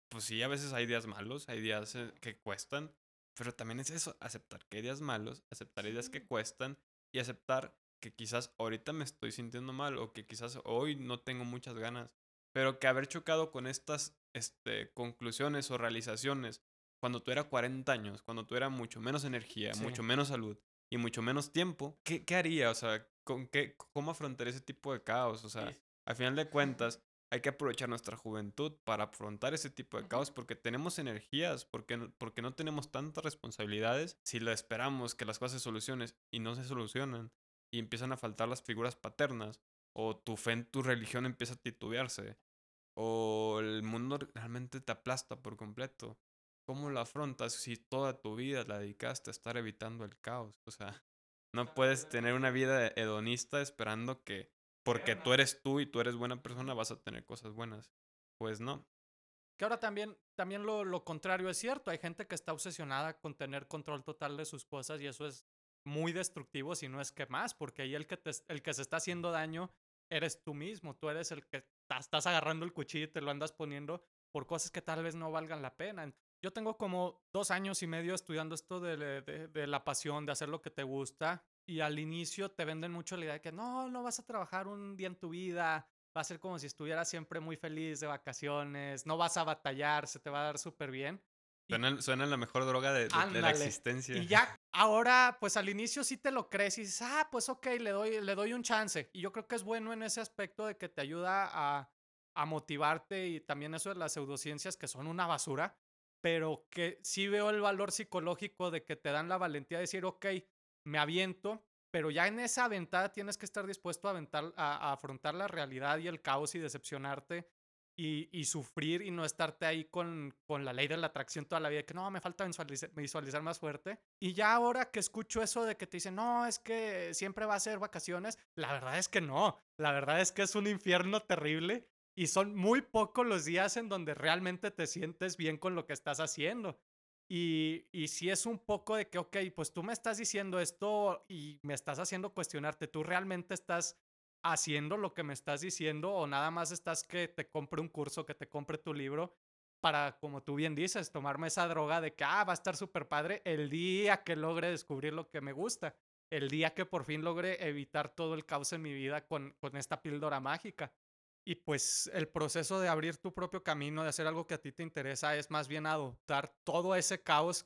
pues sí, a veces hay días malos, hay días eh, que cuestan, pero también es eso, aceptar que hay días malos, aceptar días que cuestan y aceptar que quizás ahorita me estoy sintiendo mal o que quizás hoy no tengo muchas ganas, pero que haber chocado con estas este, conclusiones o realizaciones cuando tú eras 40 años, cuando tú eras mucho menos energía, Sí. mucho menos salud y mucho menos tiempo, ¿qué, qué haría? O sea, ¿con qué, ¿cómo afrontaría ese tipo de caos? O sea, Sí. al final de cuentas, hay que aprovechar nuestra juventud para afrontar ese tipo de caos porque tenemos energías, porque no, porque no tenemos tantas responsabilidades. Si lo esperamos que las cosas se solucionen y no se solucionan y empiezan a faltar las figuras paternas o tu fe en tu religión empieza a titubearse o el mundo realmente te aplasta por completo. ¿Cómo lo afrontas si toda tu vida la dedicaste a estar evitando el caos? O sea, no puedes tener una vida hedonista esperando que porque tú eres tú y tú eres buena persona vas a tener cosas buenas. Pues no. Que ahora también, también lo, lo contrario es cierto. Hay gente que está obsesionada con tener control total de sus cosas y eso es muy destructivo, si no es que más, porque ahí el que, te- el que se está haciendo daño eres tú mismo, tú eres el que estás agarrando el cuchillo y te lo andas poniendo por cosas que tal vez no valgan la pena. Yo tengo como dos años y medio estudiando esto de, de, la pasión, de hacer lo que te gusta. Y al inicio te venden mucho la idea de que no, no vas a trabajar un día en tu vida, va a ser como si estuvieras siempre muy feliz de vacaciones, no vas a batallar, se te va a dar súper bien. Suena, la mejor droga de, la existencia. Y ya ahora, pues al inicio sí te lo crees y dices, ah, pues ok, le doy, le doy un chance. Y yo creo que es bueno en ese aspecto de que te ayuda a, a motivarte y también eso de las pseudociencias que son una basura, pero que sí veo el valor psicológico de que te dan la valentía de decir, ok, me aviento, pero ya en esa aventada tienes que estar dispuesto a, aventar, a, afrontar la realidad y el caos y decepcionarte y, y, sufrir y no estarte ahí con, con la ley de la atracción toda la vida, que no, me falta visualizar, visualizar, más fuerte. Y ya ahora que escucho eso de que te dicen, no, es que siempre va a ser vacaciones, la verdad es que no, la verdad es que es un infierno terrible y son muy pocos los días en donde realmente te sientes bien con lo que estás haciendo. Y, y si es un poco de que, ok, pues tú me estás diciendo esto y me estás haciendo cuestionarte, ¿tú realmente estás haciendo lo que me estás diciendo o nada más estás que te compre un curso, que te compre tu libro para, como tú bien dices, tomarme esa droga de que, ah, va a estar súper padre el día que logre descubrir lo que me gusta, el día que por fin logre evitar todo el caos en mi vida con, con esta píldora mágica. Y pues el proceso de abrir tu propio camino, de hacer algo que a ti te interesa, es más bien adoptar todo ese caos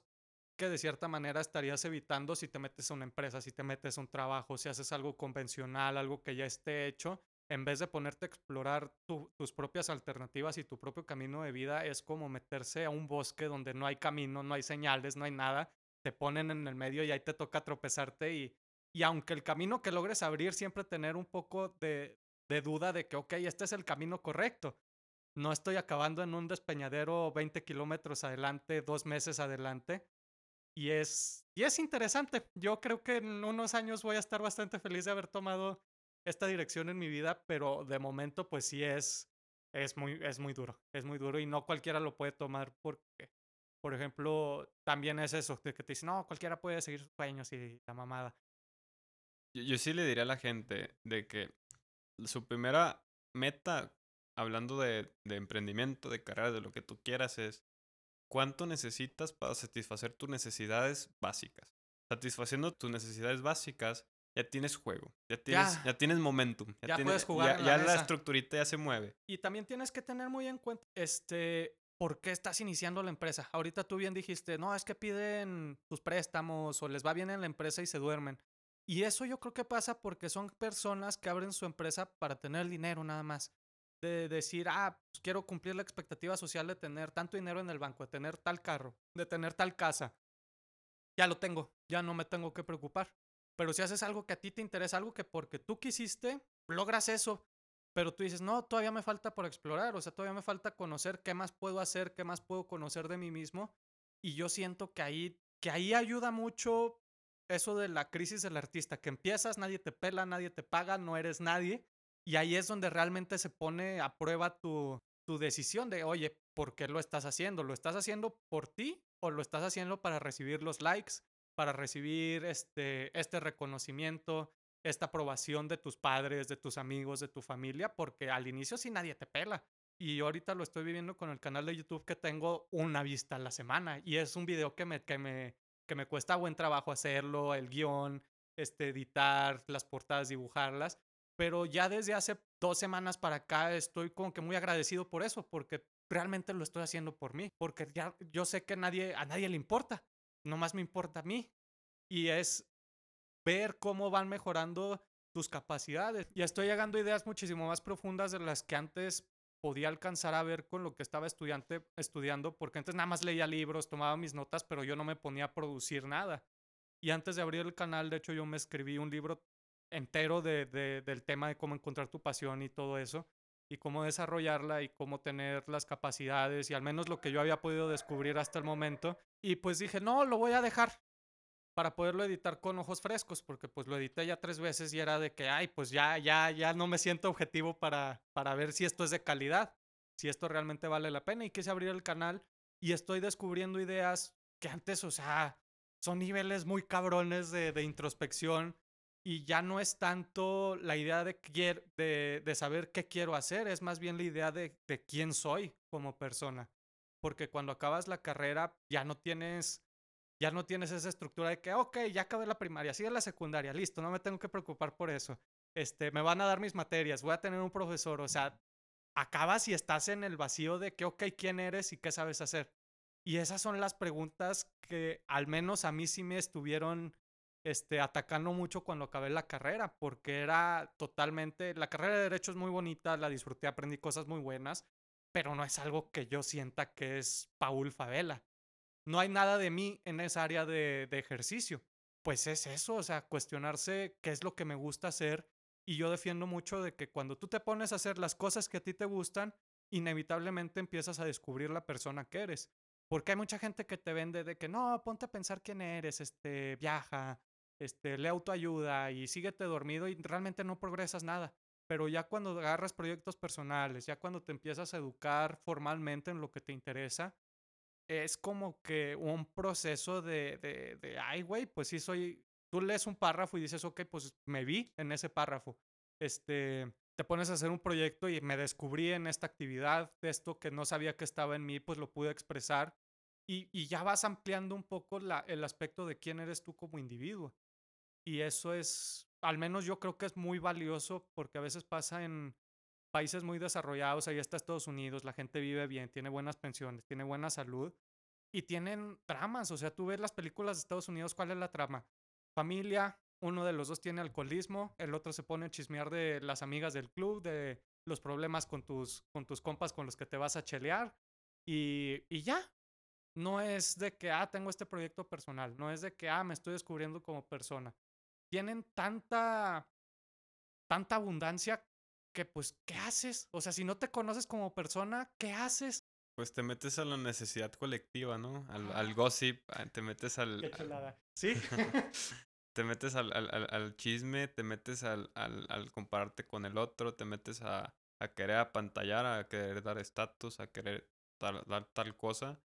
que de cierta manera estarías evitando si te metes a una empresa, si te metes a un trabajo, si haces algo convencional, algo que ya esté hecho, en vez de ponerte a explorar tus propias alternativas y tu propio camino de vida, es como meterse a un bosque donde no hay camino, no hay señales, no hay nada, te ponen en el medio y ahí te toca tropezarte y, y aunque el camino que logres abrir siempre tener un poco de, de duda de que, ok, este es el camino correcto. No estoy acabando en un despeñadero 20 kilómetros adelante, dos meses adelante. Y es, y es interesante. Yo creo que en unos años voy a estar bastante feliz de haber tomado esta dirección en mi vida, pero de momento pues sí es, es, muy, es muy duro. Es muy duro y no cualquiera lo puede tomar porque, por ejemplo, también es eso, que te dicen, no, cualquiera puede seguir sus sueños y la mamada. Yo, sí le diría a la gente de que su primera meta, hablando de emprendimiento, de carrera, de lo que tú quieras, es cuánto necesitas para satisfacer tus necesidades básicas. Satisfaciendo tus necesidades básicas, ya tienes juego, ya tienes, ya, tienes momentum. Ya, tienes, puedes jugar. Ya, la, estructurita ya se mueve. Y también tienes que tener muy en cuenta este, por qué estás iniciando la empresa. Ahorita tú bien dijiste, no, es que piden tus préstamos o les va bien en la empresa y se duermen. Y eso yo creo que pasa porque son personas que abren su empresa para tener dinero nada más. De decir, ah, pues quiero cumplir la expectativa social de tener tanto dinero en el banco, de tener tal carro, de tener tal casa. Ya lo tengo, ya no me tengo que preocupar. Pero si haces algo que a ti te interesa, algo que porque tú quisiste, logras eso. Pero tú dices, no, todavía me falta por explorar, o sea, todavía me falta conocer qué más puedo hacer, qué más puedo conocer de mí mismo. Y yo siento que ahí, que ahí ayuda mucho eso de la crisis del artista, que empiezas, nadie te pela, nadie te paga, no eres nadie. Y ahí es donde realmente se pone a prueba tu, tu decisión de, oye, ¿por qué lo estás haciendo? ¿Lo estás haciendo por ti o lo estás haciendo para recibir los likes, para recibir este, este reconocimiento, esta aprobación de tus padres, de tus amigos, de tu familia? Porque al inicio sí nadie te pela. Y ahorita lo estoy viviendo con el canal de YouTube que tengo una vista a la semana. Y es un video que me, que me, que me cuesta buen trabajo hacerlo, el guion, este, editar las portadas, dibujarlas. Pero ya desde hace dos semanas para acá estoy como que muy agradecido por eso, porque realmente lo estoy haciendo por mí, porque ya yo sé que nadie, a nadie le importa, nomás me importa a mí. Y es ver cómo van mejorando tus capacidades. Ya estoy llegando a ideas muchísimo más profundas de las que antes podía alcanzar a ver con lo que estaba estudiante, estudiando, porque antes nada más leía libros, tomaba mis notas, pero yo no me ponía a producir nada. Y antes de abrir el canal, de hecho, yo me escribí un libro entero de, del tema de cómo encontrar tu pasión y todo eso, y cómo desarrollarla y cómo tener las capacidades, y al menos lo que yo había podido descubrir hasta el momento. Y pues dije, no, lo voy a dejar, para poderlo editar con ojos frescos, porque pues lo edité ya tres veces y era de que, ay, pues ya, ya, ya no me siento objetivo para, para ver si esto es de calidad, si esto realmente vale la pena y quise abrir el canal y estoy descubriendo ideas que antes, o sea, son niveles muy cabrones de, de introspección y ya no es tanto la idea de, de, de, saber qué quiero hacer, es más bien la idea de, de quién soy como persona. Porque cuando acabas la carrera ya no tienes ya no tienes esa estructura de que, ok, ya acabé la primaria, sigue la secundaria, listo, no me tengo que preocupar por eso. Este, me van a dar mis materias, voy a tener un profesor, o sea, acabas y estás en el vacío de que, ok, ¿quién eres y qué sabes hacer? Y esas son las preguntas que al menos a mí sí me estuvieron este, atacando mucho cuando acabé la carrera, porque era totalmente, la carrera de derecho es muy bonita, la disfruté, aprendí cosas muy buenas, pero no es algo que yo sienta que es Paul Favela. No hay nada de mí en esa área de, de ejercicio. Pues es eso, o sea, cuestionarse qué es lo que me gusta hacer. Y yo defiendo mucho de que cuando tú te pones a hacer las cosas que a ti te gustan, inevitablemente empiezas a descubrir la persona que eres. Porque hay mucha gente que te vende de que no, ponte a pensar quién eres, este, viaja, este, autoayuda y síguete dormido y realmente no progresas nada. Pero ya cuando agarras proyectos personales, ya cuando te empiezas a educar formalmente en lo que te interesa, es como que un proceso de, de, de ay, güey, pues sí soy, tú lees un párrafo y dices, ok, pues me vi en ese párrafo. Este, te pones a hacer un proyecto y me descubrí en esta actividad, esto que no sabía que estaba en mí, pues lo pude expresar. Y, y ya vas ampliando un poco la, el aspecto de quién eres tú como individuo. Y eso es, al menos yo creo que es muy valioso porque a veces pasa en países muy desarrollados, ahí está Estados Unidos, la gente vive bien, tiene buenas pensiones, tiene buena salud y tienen tramas. O sea, tú ves las películas de Estados Unidos, ¿cuál es la trama? Familia, uno de los dos tiene alcoholismo, el otro se pone a chismear de las amigas del club, de los problemas con tus, con tus compas con los que te vas a chelear y, y ya. No es de que, ah, tengo este proyecto personal, no es de que, ah, me estoy descubriendo como persona tienen tanta, tanta abundancia que pues, ¿qué haces? O sea, si no te conoces como persona, ¿qué haces? Pues te metes a la necesidad colectiva, ¿no? Al, al gossip, ah, te metes al... Qué chulada. Sí. te metes al, al, chisme, te metes al, al, compararte con el otro, te metes a, a querer apantallar, a querer dar estatus, a querer dar, dar, tal cosa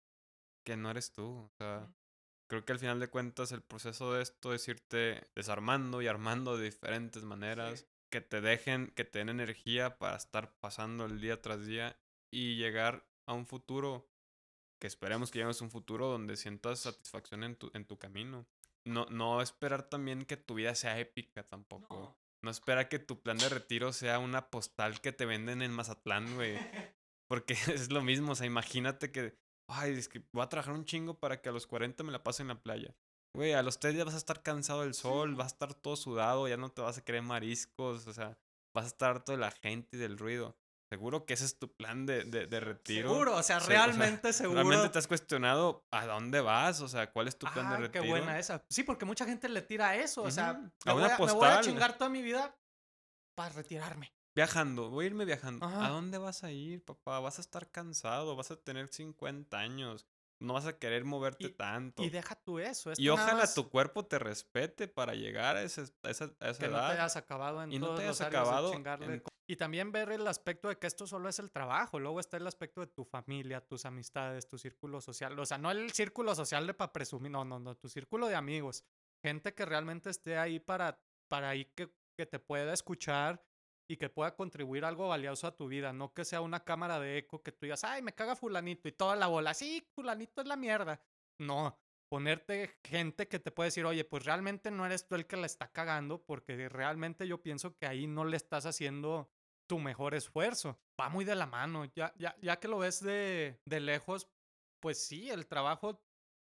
que no eres tú. O sea, creo que al final de cuentas el proceso de esto es irte desarmando y armando de diferentes maneras que te dejen, que te den energía para estar pasando el día tras día y llegar a un futuro que esperemos que llegues a un futuro donde sientas satisfacción en tu, en tu camino. No, no esperar también que tu vida sea épica tampoco. No. no espera que tu plan de retiro sea una postal que te venden en Mazatlán, güey. Porque es lo mismo, o sea, imagínate que ay, es que voy a trabajar un chingo para que a los 40 me la pase en la playa. Güey, a los 3 días vas a estar cansado del sol, vas a estar todo sudado, ya no te vas a querer mariscos, o sea, vas a estar harto de la gente y del ruido. Seguro que ese es tu plan de, de, retiro. Seguro, o sea, realmente seguro. Realmente te has cuestionado a dónde vas, o sea, cuál es tu plan de retiro. Qué buena esa. Sí, porque mucha gente le tira a eso, o sea, me, voy a, me voy a chingar toda mi vida para retirarme. Viajando, voy a irme viajando. ¿A dónde vas a ir, papá? Vas a estar cansado, vas a tener 50 años. No vas a querer moverte tanto. Y deja tú eso. Y ojalá tu cuerpo te respete para llegar a, esa, a esa, que edad. no te hayas acabado en y no te hayas acabado. En... Y también ver el aspecto de que esto solo es el trabajo. Luego está el aspecto de tu familia, tus amistades, tu círculo social. O sea, no el círculo social de para presumir. No, no, no. Tu círculo de amigos. Gente que realmente esté ahí para, para ahí que, que te pueda escuchar y que pueda contribuir algo valioso a tu vida, no que sea una cámara de eco que tú digas, ay, me caga fulanito y toda la bola, sí, fulanito es la mierda. No, ponerte gente que te puede decir, oye, pues realmente no eres tú el que la está cagando, porque realmente yo pienso que ahí no le estás haciendo tu mejor esfuerzo. Va muy de la mano, ya, ya, ya que lo ves de, de lejos, pues sí, el trabajo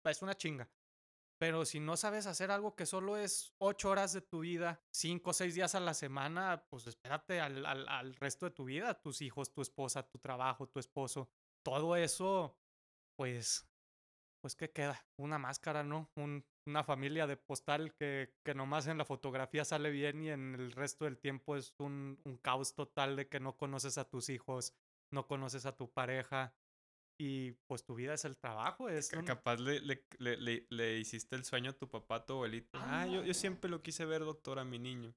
es una chinga. Pero si no sabes hacer algo que solo es ocho horas de tu vida, cinco o seis días a la semana, pues espérate al, al, al, resto de tu vida, tus hijos, tu esposa, tu trabajo, tu esposo. Todo eso, pues, pues, ¿qué queda? Una máscara, ¿no? Un, una familia de postal que, que nomás en la fotografía sale bien y en el resto del tiempo es un, un caos total de que no conoces a tus hijos, no conoces a tu pareja, y pues tu vida es el trabajo. Es un... Capaz le, le, le, le, hiciste el sueño a tu papá, a tu abuelito. Ah, yo, yo siempre lo quise ver, doctor, a mi niño.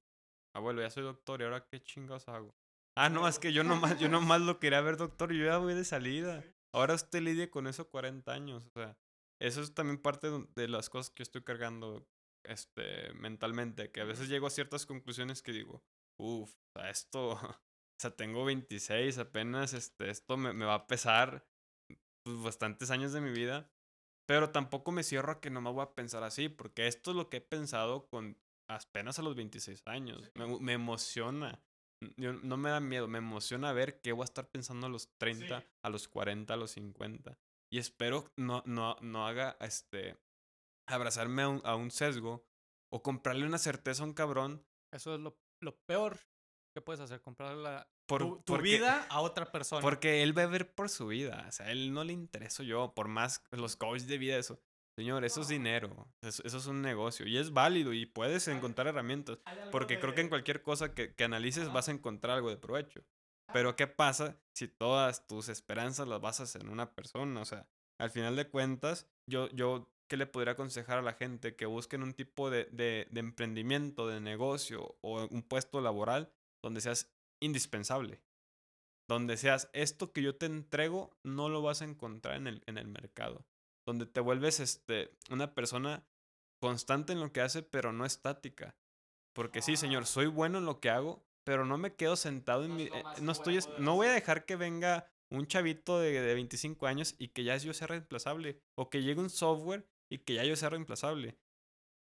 Abuelo, ya soy doctor y ahora qué chingados hago. Ah, no, es que yo nomás, yo nomás lo quería ver, doctor, y yo ya voy de salida. Ahora usted lidia con eso 40 años. O sea, eso es también parte de las cosas que estoy cargando. este, mentalmente, que a veces llego a ciertas conclusiones que digo, uff, o sea, esto, o sea, tengo 26 apenas, este, esto me, me va a pesar pues, bastantes años de mi vida, pero tampoco me cierro a que no me voy a pensar así, porque esto es lo que he pensado con apenas a los 26 años. Me, me emociona. Yo, no me da miedo, me emociona ver qué voy a estar pensando a los 30, a los 40, a los 50. Y espero no, no, no haga este abrazarme a un, a un sesgo o comprarle una certeza a un cabrón. Eso es lo, lo peor que puedes hacer, comprarle la, Por, tu, tu porque- vida a otra persona. Porque él va a ver por su vida. O sea, a él no le intereso yo. Por más los coaches de vida, eso. Señor, eso es dinero. Eso, eso es un negocio. Y es válido y puedes encontrar herramientas. Porque creo que en cualquier cosa que, que analices vas a encontrar algo de provecho. Pero ¿qué pasa si todas tus esperanzas las basas en una persona? O sea, al final de cuentas, yo, yo ¿qué le podría aconsejar a la gente? Que busquen un tipo de, de, de emprendimiento, de negocio o un puesto laboral donde seas indispensable. Donde seas, esto que yo te entrego no lo vas a encontrar en el, en el mercado. Donde te vuelves este, una persona constante en lo que hace, pero no estática. Porque sí, señor, soy bueno en lo que hago, pero no me quedo sentado en mi... eh, No, estoy, es- no voy a dejar que venga un chavito de, de 25 años y que ya yo sea reemplazable. O que llegue un software y que ya yo sea reemplazable.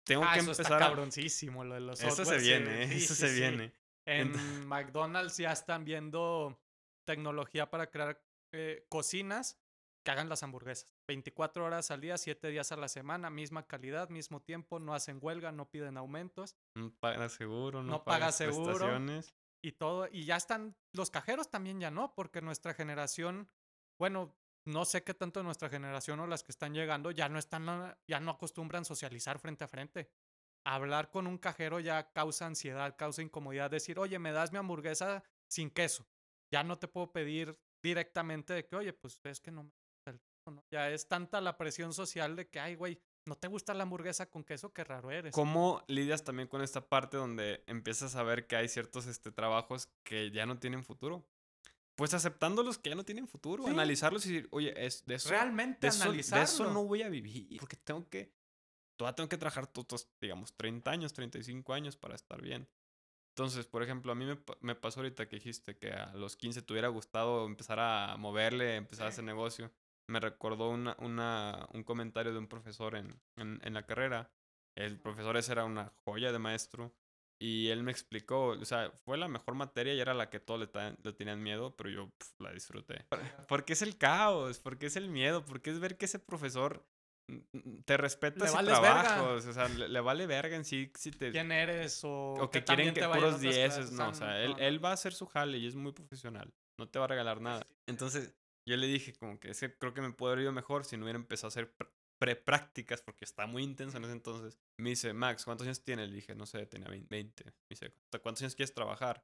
Tengo Ah, que eso está empezar a... cabroncísimo, lo de los Eso se viene, ¿eh? sí, eso sí, se sí. viene. En McDonald's ya están viendo tecnología para crear eh, cocinas que hagan las hamburguesas. 24 horas al día, 7 días a la semana, misma calidad, mismo tiempo, no hacen huelga, no piden aumentos No pagas seguro, no, No pagas seguro. y todo. Y ya están, los cajeros también ya no, porque nuestra generación, bueno, no sé qué tanto de nuestra generación o las que están llegando ya no están, ya no acostumbran socializar frente a frente. Hablar con un cajero ya causa ansiedad, causa incomodidad. Decir, oye, me das mi hamburguesa sin queso. Ya no te puedo pedir directamente de que, oye, pues es que no me gusta el queso, ¿no? Ya es tanta la presión social de que, ay, güey, no te gusta la hamburguesa con queso, qué raro eres. ¿Cómo lidias también con esta parte donde empiezas a ver que hay ciertos este, trabajos que ya no tienen futuro? Pues aceptándolos que ya no tienen futuro, Sí. analizarlos y decir, oye, es de eso, Realmente de eso, de analizarlo. eso no voy a vivir, porque tengo que, todavía tengo que trabajar todos, digamos, 30 años, 35 años para estar bien. Entonces, por ejemplo, a mí me, me pasó ahorita que dijiste que a los 15 te hubiera gustado empezar a moverle, empezar a hacer negocio. Me recordó una, una, un comentario de un profesor en, en, en la carrera. El profesor ese era una joya de maestro. Y él me explicó, o sea, fue la mejor materia y era la que todos le, le tenían miedo, pero yo pf, la disfruté. Porque es el caos, porque es el miedo, porque es ver que ese profesor te respeta si vales verga. trabajos, o sea, le, le vale verga en sí si te... quién eres o, O que quieren que puros dieces, no, o sea, él, él va a hacer su jale y es muy profesional, no te va a regalar nada. Entonces, yo le dije como que ese creo que me puede haber ido mejor si no hubiera empezado a hacer pr- pre-prácticas porque está muy intenso en ese entonces. Me dice, Max, ¿cuántos años tienes? Le dije, no sé, tenía 20. Me dice, "¿Hasta ¿cuántos años quieres trabajar?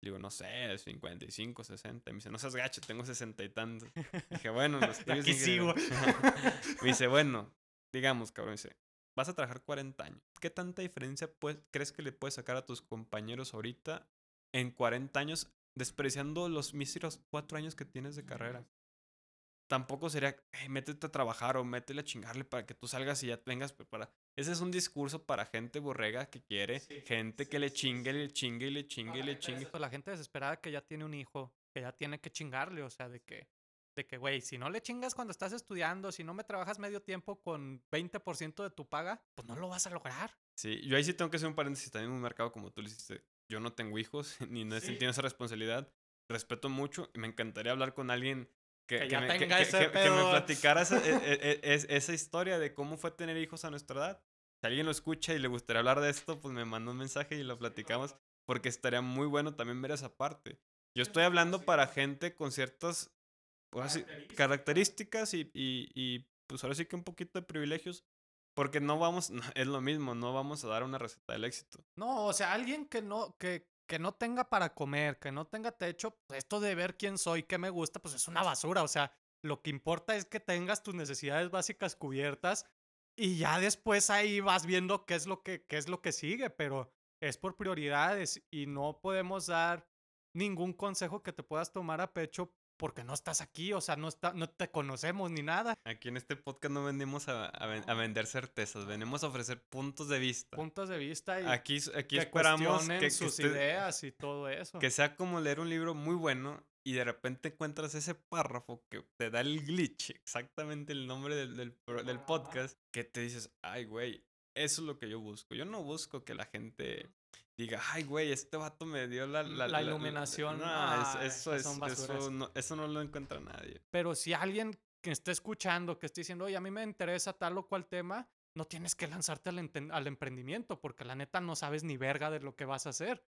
Le digo, no sé, 55, 60. Me dice, no seas gacho, tengo 60 y tantos. Dije, bueno, los tuyos aquí sigo. ingeniero". me dice, bueno, digamos, cabrón, me dice, vas a trabajar 40 años. ¿Qué tanta diferencia pues, crees que le puedes sacar a tus compañeros ahorita en 40 años, despreciando los míseros 4 años que tienes de carrera? Tampoco sería, "Hey, métete a trabajar o métele a chingarle para que tú salgas y ya vengas preparado. Ese es un discurso para gente borrega que quiere, gente que le chingue, le chingue, y le chingue, y le chingue. Pues la gente desesperada que ya tiene un hijo, que ya tiene que chingarle, o sea, de que, de que, güey, si no le chingas cuando estás estudiando, si no me trabajas medio tiempo con 20% de tu paga, pues no lo vas a lograr. Sí, yo ahí sí tengo que hacer un paréntesis también en un mercado como tú lo hiciste. Yo no tengo hijos, ni no he sentido esa responsabilidad. Respeto mucho y me encantaría hablar con alguien que, me, que- platicara esa, e- e- e- es- esa historia de cómo fue tener hijos a nuestra edad. Si alguien lo escucha y le gustaría hablar de esto, pues me manda un mensaje y lo platicamos, porque estaría muy bueno también ver esa parte. Yo estoy hablando para gente con ciertas características y, y, y, pues ahora sí que un poquito de privilegios, porque no vamos, es lo mismo, no vamos a dar una receta del éxito. No, o sea, alguien que no, que, que no tenga para comer, que no tenga techo, pues esto de ver quién soy, qué me gusta, pues es una basura. O sea, lo que importa es que tengas tus necesidades básicas cubiertas y ya después ahí vas viendo qué es lo que, qué es lo que sigue, pero es por prioridades y no podemos dar ningún consejo que te puedas tomar a pecho porque no estás aquí, o sea, no, está, no te conocemos ni nada. Aquí en este podcast no venimos a, a ven- a vender certezas, venimos a ofrecer puntos de vista. Puntos de vista y Aquí, aquí que esperamos que, que sus usted- ideas y todo eso. que sea como leer un libro muy bueno y de repente encuentras ese párrafo que te da el glitch, exactamente el nombre del, del, del podcast, que te dices, ay, güey, eso es lo que yo busco. Yo no busco que la gente diga, ay, güey, este vato me dio la, la, La iluminación. No, Ah, es- eso, es, eso, no, eso no lo encuentra nadie. Pero si alguien que esté escuchando, que esté diciendo, oye, a mí me interesa tal o cual tema, no tienes que lanzarte al, al emprendimiento, porque la neta no sabes ni verga de lo que vas a hacer.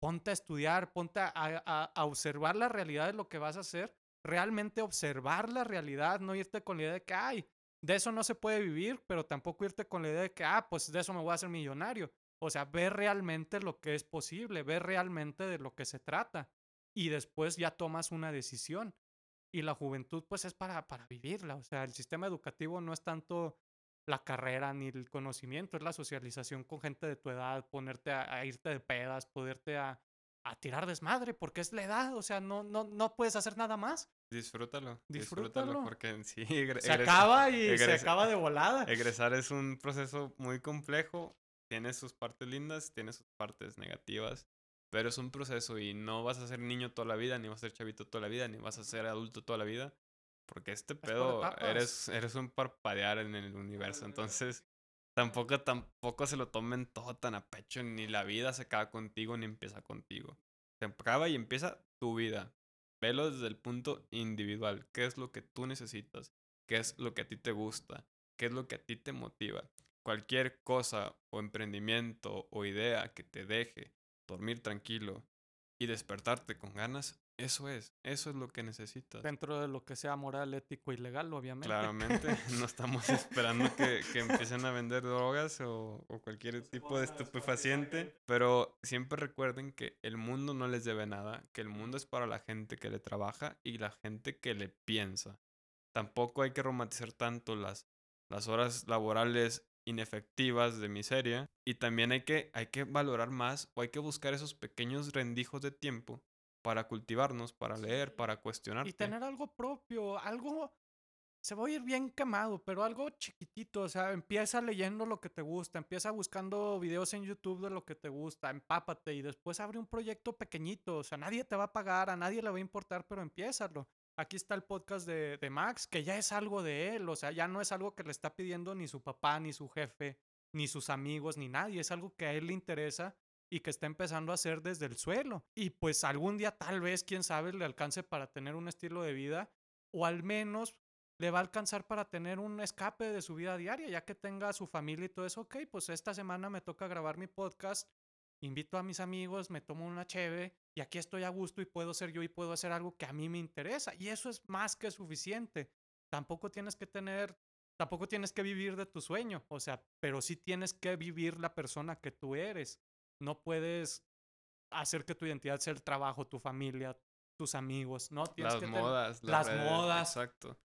Ponte a estudiar, ponte a, a- a observar la realidad de lo que vas a hacer, realmente observar la realidad, no irte con la idea de que, ay, de eso no se puede vivir, pero tampoco irte con la idea de que, ah, pues de eso me voy a hacer millonario. O sea, ver realmente lo que es posible, ver realmente de lo que se trata. Y después ya tomas una decisión. Y la juventud, pues, es para, para vivirla. O sea, el sistema educativo no es tanto la carrera ni el conocimiento, es la socialización con gente de tu edad, ponerte a, a irte de pedas, poderte a, a tirar desmadre, porque es la edad. O sea, no, no, no puedes hacer nada más. Disfrútalo, Disfrútalo. disfrútalo, porque sí, egre- Se acaba y se acaba de volada. Egresar es un proceso muy complejo, tiene sus partes lindas, tiene sus partes negativas, pero es un proceso y no vas a ser niño toda la vida, ni vas a ser chavito toda la vida, ni vas a ser adulto toda la vida, porque este pedo eres, eres un parpadear en el universo, entonces tampoco, tampoco se lo tomen todo tan a pecho, ni la vida se acaba contigo, ni empieza contigo. Se acaba y empieza tu vida. Velo desde el punto individual. ¿Qué es lo que tú necesitas? ¿Qué es lo que a ti te gusta? ¿Qué es lo que a ti te motiva? Cualquier cosa o emprendimiento o idea que te deje dormir tranquilo y despertarte con ganas, eso es, eso es lo que necesitas. Dentro de lo que sea moral, ético y legal, obviamente. Claramente, no estamos esperando que, que empiecen a vender drogas o, o cualquier tipo de estupefaciente, pero siempre recuerden que el mundo no les debe nada, que el mundo es para la gente que le trabaja y la gente que le piensa. Tampoco hay que romantizar tanto las, las horas laborales inefectivas de miseria y también hay que, hay que valorar más o hay que buscar esos pequeños rendijos de tiempo para cultivarnos, para leer, para cuestionar. Y tener algo propio, algo, se va a ir bien quemado, pero algo chiquitito, o sea, empieza leyendo lo que te gusta, empieza buscando videos en YouTube de lo que te gusta, empápate y después abre un proyecto pequeñito, o sea, nadie te va a pagar, a nadie le va a importar, pero empiézalo. Aquí está el podcast de, de Max, que ya es algo de él, o sea, ya no es algo que le está pidiendo ni su papá, ni su jefe, ni sus amigos, ni nadie, es algo que a él le interesa y que está empezando a hacer desde el suelo. Y pues algún día tal vez, quién sabe, le alcance para tener un estilo de vida o al menos le va a alcanzar para tener un escape de su vida diaria, ya que tenga su familia y todo eso. Ok, pues esta semana me toca grabar mi podcast, invito a mis amigos, me tomo una cheve y aquí estoy a gusto y puedo ser yo y puedo hacer algo que a mí me interesa. Y eso es más que suficiente. Tampoco tienes que tener, tampoco tienes que vivir de tu sueño, o sea, pero sí tienes que vivir la persona que tú eres. No puedes hacer que tu identidad sea el trabajo, tu familia, tus amigos, ¿no? Tienes las que tener- modas, las redes, modas. Exacto.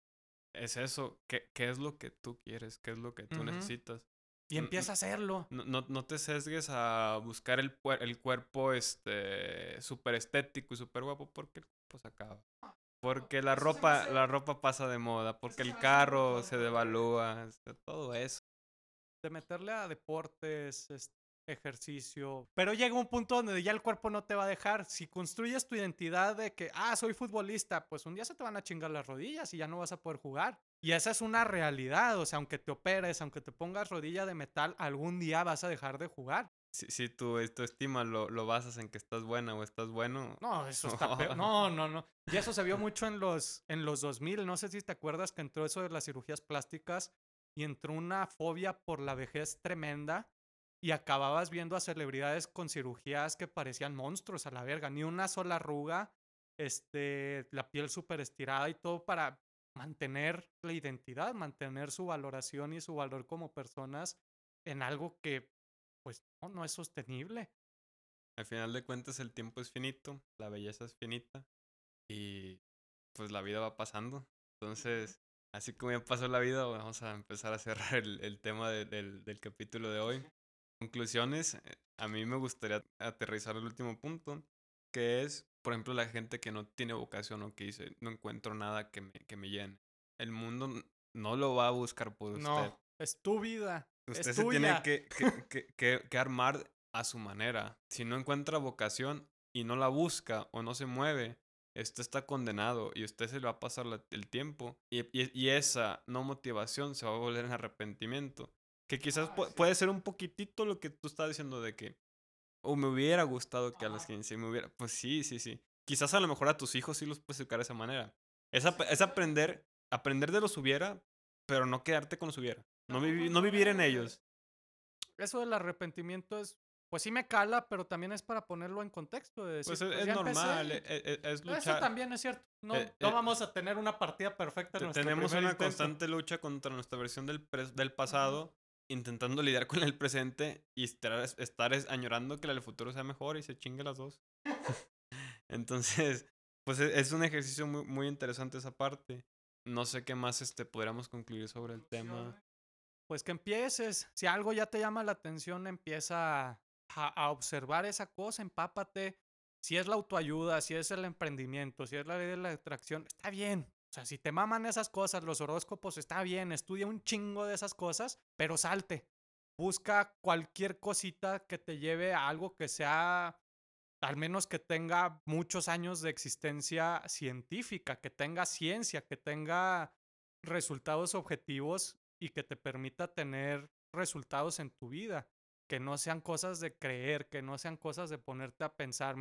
Es eso. ¿Qué, ¿Qué es lo que tú quieres? ¿Qué es lo que tú necesitas? y empieza a hacerlo. No, no, no te sesgues a buscar el, el cuerpo este súper estético y súper guapo porque el cuerpo se acaba. Porque la ropa, la ropa pasa de moda, porque el carro se devalúa, este, todo eso. de meterle a deportes, es- ejercicio. Pero llega un punto donde ya el cuerpo no te va a dejar. Si construyes tu identidad de que, ah, soy futbolista, pues un día se te van a chingar las rodillas y ya no vas a poder jugar. Y esa es una realidad. O sea, aunque te operes, aunque te pongas rodilla de metal, algún día vas a dejar de jugar. Si, si tu estima lo, lo basas en que estás buena o estás bueno, No, eso está peor. No, no, no. Y eso se vio mucho en los, en los 2000. No sé si te acuerdas que entró eso de las cirugías plásticas y entró una fobia por la vejez tremenda y acababas viendo a celebridades con cirugías que parecían monstruos a la verga. Ni una sola arruga, este, la piel súper estirada y todo para mantener la identidad, mantener su valoración y su valor como personas en algo que, pues, no, no es sostenible. al final de cuentas el tiempo es finito, la belleza es finita y pues la vida va pasando. Entonces, así como ya pasó la vida, vamos a empezar a cerrar el, el tema de- del, del capítulo de hoy. Conclusiones, eh, a mí me gustaría aterrizar el último punto, que es por ejemplo, la gente que no tiene vocación o que dice, no encuentro nada que me, que me llene. El mundo no lo va a buscar por usted. No, es tu vida. Usted es se tiene tuya. que, que, que- que- que armar a su manera. Si no encuentra vocación y no la busca o no se mueve, usted está condenado y usted se le va a pasar el tiempo. Y, y- y esa no motivación se va a volver en arrepentimiento. Que quizás pu- puede ser un poquitito lo que tú estás diciendo de que, o me hubiera gustado que a los 15 me hubiera. Pues sí, sí, sí. Quizás a lo mejor a tus hijos sí los puedes educar de esa manera. Es, ap- es aprender, aprender de los hubiera, pero no quedarte con los hubiera. No, vivi- no vivir en ellos. Eso del arrepentimiento es, pues sí me cala, pero también es para ponerlo en contexto. De decir, Pues es, pues es normal, e- e- es, Eso también es cierto. No, Eh, no eh, vamos a tener una partida perfecta en Tenemos una intento. constante lucha contra nuestra versión del, del pasado, intentando lidiar con el presente y estar, estar es- añorando que del futuro sea mejor y se chingue las dos. Entonces, pues e- es un ejercicio muy, muy interesante esa parte. No sé qué más este, podríamos concluir sobre el tema. Pues que empieces. Si algo ya te llama la atención, empieza a, a observar esa cosa, empápate. Si es la autoayuda, si es el emprendimiento, si es la ley de la atracción, está bien. Sea, si te maman esas cosas, los horóscopos, está bien. Estudia un chingo de esas cosas, pero salte. Busca cualquier cosita que te lleve a algo que sea, al menos que tenga muchos años de existencia científica, que tenga ciencia, que tenga resultados objetivos y que te permita tener resultados en tu vida, que no sean cosas de creer, que no sean cosas de ponerte a pensar,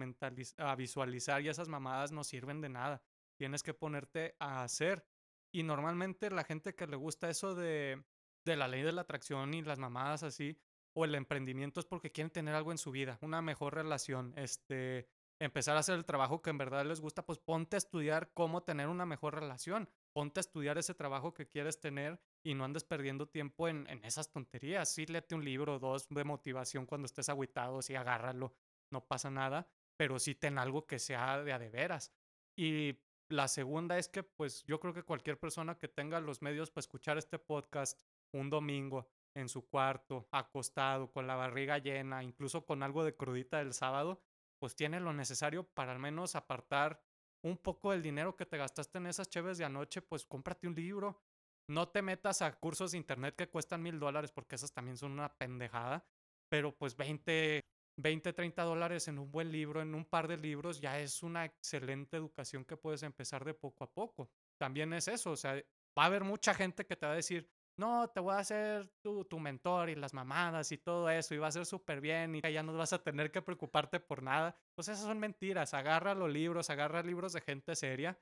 a visualizar y esas mamadas no sirven de nada. Tienes que ponerte a hacer. Y normalmente la gente que le gusta eso de, de la ley de la atracción y las mamadas así, o el emprendimiento es porque quieren tener algo en su vida, una mejor relación, este, empezar a hacer el trabajo que en verdad les gusta, pues ponte a estudiar cómo tener una mejor relación, ponte a estudiar ese trabajo que quieres tener y no andes perdiendo tiempo en, en esas tonterías. Sí, léete un libro o dos de motivación cuando estés agüitado, sí, agárralo, no pasa nada, pero sí ten algo que sea de a de veras. Y la segunda es que, pues, yo creo que cualquier persona que tenga los medios para escuchar este podcast un domingo en su cuarto, acostado, con la barriga llena, incluso con algo de crudita del sábado, pues tiene lo necesario para al menos apartar un poco del dinero que te gastaste en esas cheves de anoche, pues cómprate un libro. No te metas a cursos de internet que cuestan mil dólares porque esas también son una pendejada, pero pues 20, 20, 30 dólares en un buen libro, en un par de libros, ya es una excelente educación que puedes empezar de poco a poco. También es eso, o sea, va a haber mucha gente que te va a decir, no, te voy a hacer tu, tu mentor y las mamadas y todo eso, y va a ser súper bien y ya no vas a tener que preocuparte por nada. Pues esas son mentiras. Agarra los libros, agarra libros de gente seria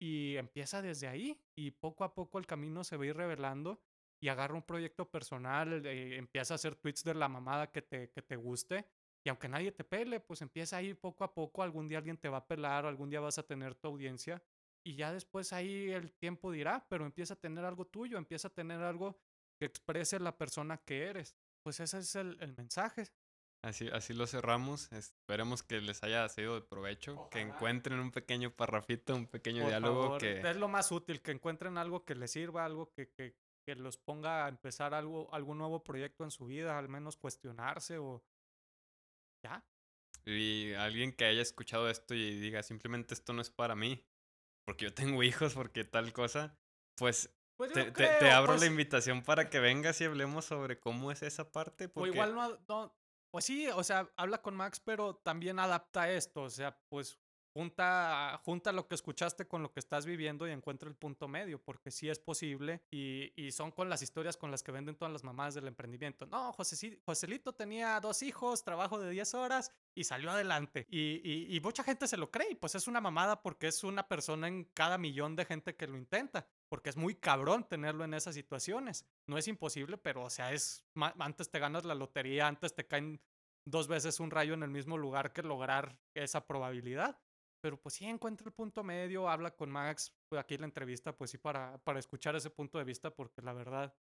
y empieza desde ahí. Y poco a poco el camino se va a ir revelando y agarra un proyecto personal, eh, empieza a hacer tweets de la mamada que te, que te guste. Y aunque nadie te pele, pues empieza ahí poco a poco. Algún día alguien te va a pelar, algún día vas a tener tu audiencia y ya después ahí el tiempo dirá, pero empieza a tener algo tuyo, empieza a tener algo que exprese la persona que eres. Pues ese es el, el mensaje. Así, así lo cerramos. Esperemos que les haya sido de provecho. Que encuentren un pequeño parrafito, un pequeño Por diálogo favor, que... es lo más útil, que encuentren algo que les sirva, algo que, que, que los ponga a empezar algo, algún nuevo proyecto en su vida, al menos cuestionarse o ya. Y alguien que haya escuchado esto y diga simplemente esto no es para mí, porque yo tengo hijos, porque tal cosa, pues Pues te, te- te creo, abro pues, la invitación para que vengas y hablemos sobre cómo es esa parte. O Porque igual no, no, pues sí, o sea, habla con Max, pero también adapta esto, o sea, pues junta, junta lo que escuchaste con lo que estás viviendo y encuentra el punto medio, porque sí es posible y, y son con las historias con las que venden todas las mamás del emprendimiento. No, José, Joselito tenía dos hijos, trabajo de 10 horas y salió adelante. Y, y, mucha gente se lo cree pues es una mamada porque es una persona en cada millón de gente que lo intenta porque es muy cabrón tenerlo en esas situaciones. No es imposible, pero o sea, es antes te ganas la lotería, antes te caen dos veces un rayo en el mismo lugar que lograr esa probabilidad. Pero pues sí encuentra el punto medio, habla con Max, pues, aquí en la entrevista, pues sí, para, para escuchar ese punto de vista, porque la verdad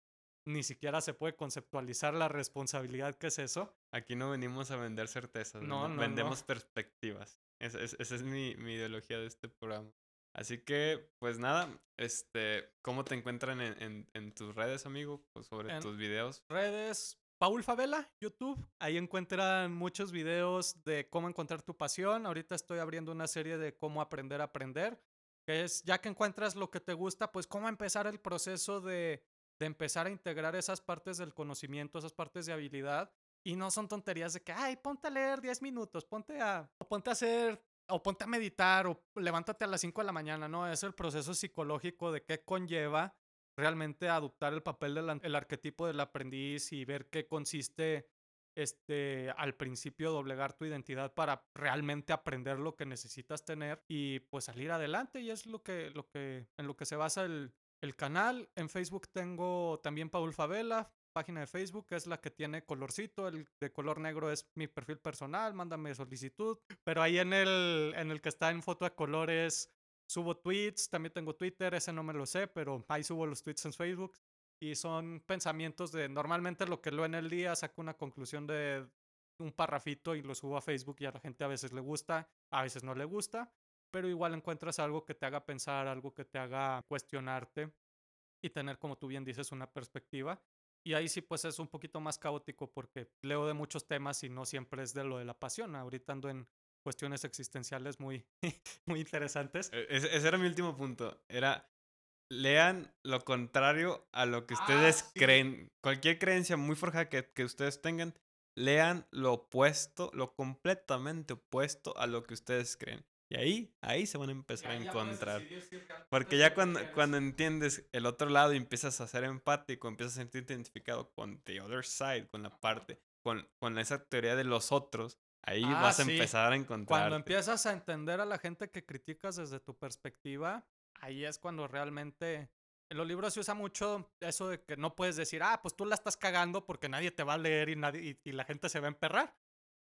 ni siquiera se puede conceptualizar la responsabilidad que es eso. aquí no venimos a vender certezas, No, no, no. vendemos perspectivas. Es- es- esa es mi, mi ideología de este programa. Así que, pues nada, este, ¿cómo te encuentran en, en- en tus redes, amigo? Pues sobre En- tus videos. Redes, Paul Favela, YouTube. Ahí encuentran muchos videos de cómo encontrar tu pasión. Ahorita estoy abriendo una serie de cómo aprender a aprender, que es ya que encuentras lo que te gusta, pues cómo empezar el proceso de, de empezar a integrar esas partes del conocimiento, esas partes de habilidad. Y no son tonterías de que, ay, ponte a leer 10 minutos, ponte a, ponte a hacer, o ponte a meditar, o levántate a las 5 de la mañana, ¿no? Es el proceso psicológico de qué conlleva realmente adoptar el papel del arquetipo del aprendiz y ver qué consiste este, al principio doblegar tu identidad para realmente aprender lo que necesitas tener y pues salir adelante y es lo que, lo que, en lo que se basa el, el canal. En Facebook tengo también Paul Favela, página de Facebook es la que tiene colorcito, el de color negro es mi perfil personal, mándame solicitud, pero ahí en el, en el que está en foto de colores Subo tweets, también tengo Twitter, ese no me lo sé, pero ahí subo los tweets en Facebook. Y son pensamientos de normalmente lo que leo en el día, saco una conclusión de un parrafito y lo subo a Facebook y a la gente a veces le gusta, a veces no le gusta, pero igual encuentras algo que te haga pensar, algo que te haga cuestionarte y tener, como tú bien dices, una perspectiva. Y ahí sí, pues es un poquito más caótico porque leo de muchos temas y no siempre es de lo de la pasión. Ahorita ando en cuestiones existenciales muy, muy interesantes. E, ese, era mi último punto. Era, lean lo contrario a lo que ah, ustedes creen. Cualquier creencia muy forjada que, que ustedes tengan, lean lo opuesto, lo completamente opuesto a lo que ustedes creen. Y ahí, ahí se van a empezar a encontrar. Porque ya cuando, cuando entiendes el otro lado y empiezas a ser empático, empiezas a sentirte identificado con the other side, con la parte, con, con esa teoría de los otros, Ahí ah, vas a empezar a encontrar. Cuando empiezas a entender a la gente que criticas desde tu perspectiva, ahí es cuando realmente. En los libros se usa mucho eso de que no puedes decir, ah, pues tú la estás cagando porque nadie te va a leer y, nadie, y, la gente se va a emperrar.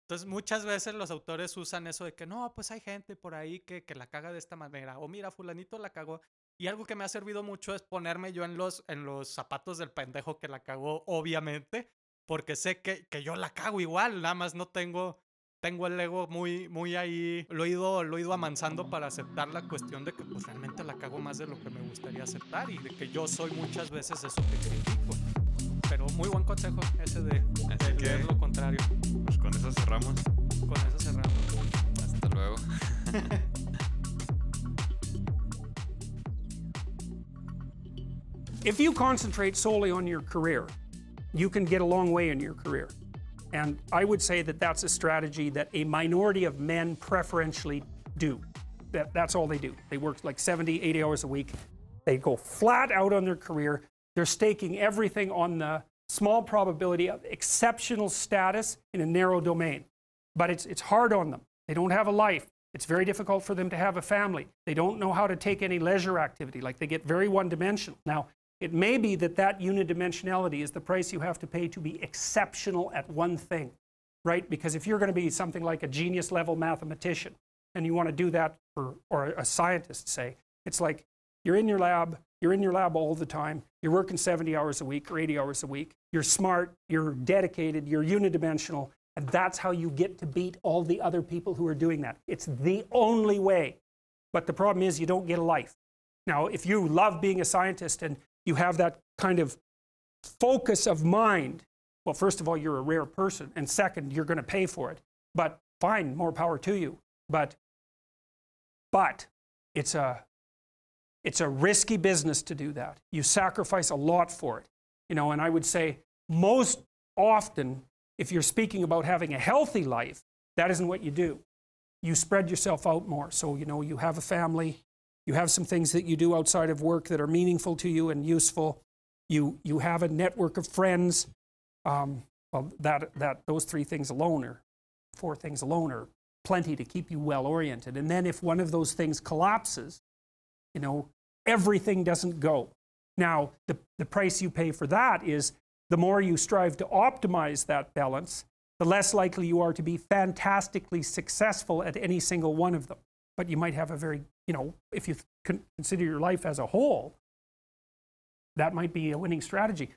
Entonces, muchas veces los autores usan eso de que no, pues hay gente por ahí que, que la caga de esta manera. O mira, Fulanito la cagó. Y algo que me ha servido mucho es ponerme yo en los, en los zapatos del pendejo que la cagó, obviamente, porque sé que, que yo la cago igual, nada más no tengo tengo el ego muy, muy ahí, lo he, ido, lo he ido amansando para aceptar la cuestión de que pues realmente la cago más de lo que me gustaría aceptar y de que yo soy muchas veces eso que critico. Pero muy buen consejo ese de, de leer lo contrario. Pues con eso cerramos. Con eso cerramos. Hasta luego. If you concentrate solely on your career, you can get a long way in your career. And I would say that that's a strategy that a minority of men preferentially do. That, that's all they do. They work like 70, 80 hours a week. They go flat out on their career. They're staking everything on the small probability of exceptional status in a narrow domain. But it's, it's hard on them. They don't have a life. It's very difficult for them to have a family. They don't know how to take any leisure activity. Like they get very one dimensional. Now, it may be that that unidimensionality is the price you have to pay to be exceptional at one thing, right? Because if you're going to be something like a genius level mathematician and you want to do that for, or a scientist, say, it's like you're in your lab, you're in your lab all the time, you're working 70 hours a week or 80 hours a week, you're smart, you're dedicated, you're unidimensional, and that's how you get to beat all the other people who are doing that. It's the only way. But the problem is you don't get a life. Now, if you love being a scientist and you have that kind of focus of mind, well, first of all, you're a rare person. And second, you're going to pay for it. But fine, more power to you. But, but it's a, it's a risky business to do that. You sacrifice a lot for it. You know, and I would say most often, if you're speaking about having a healthy life, that isn't what you do. You spread yourself out more. So, you know, you have a family, you have some things that you do outside of work that are meaningful to you and useful. You, you have a network of friends. Um, well, that, that, those three things alone are, four things alone are plenty to keep you well oriented. And then if one of those things collapses, you know, everything doesn't go. Now, the, the price you pay for that is the more you strive to optimize that balance, the less likely you are to be fantastically successful at any single one of them. But you might have a very you know, if you consider your life as a whole, that might be a winning strategy.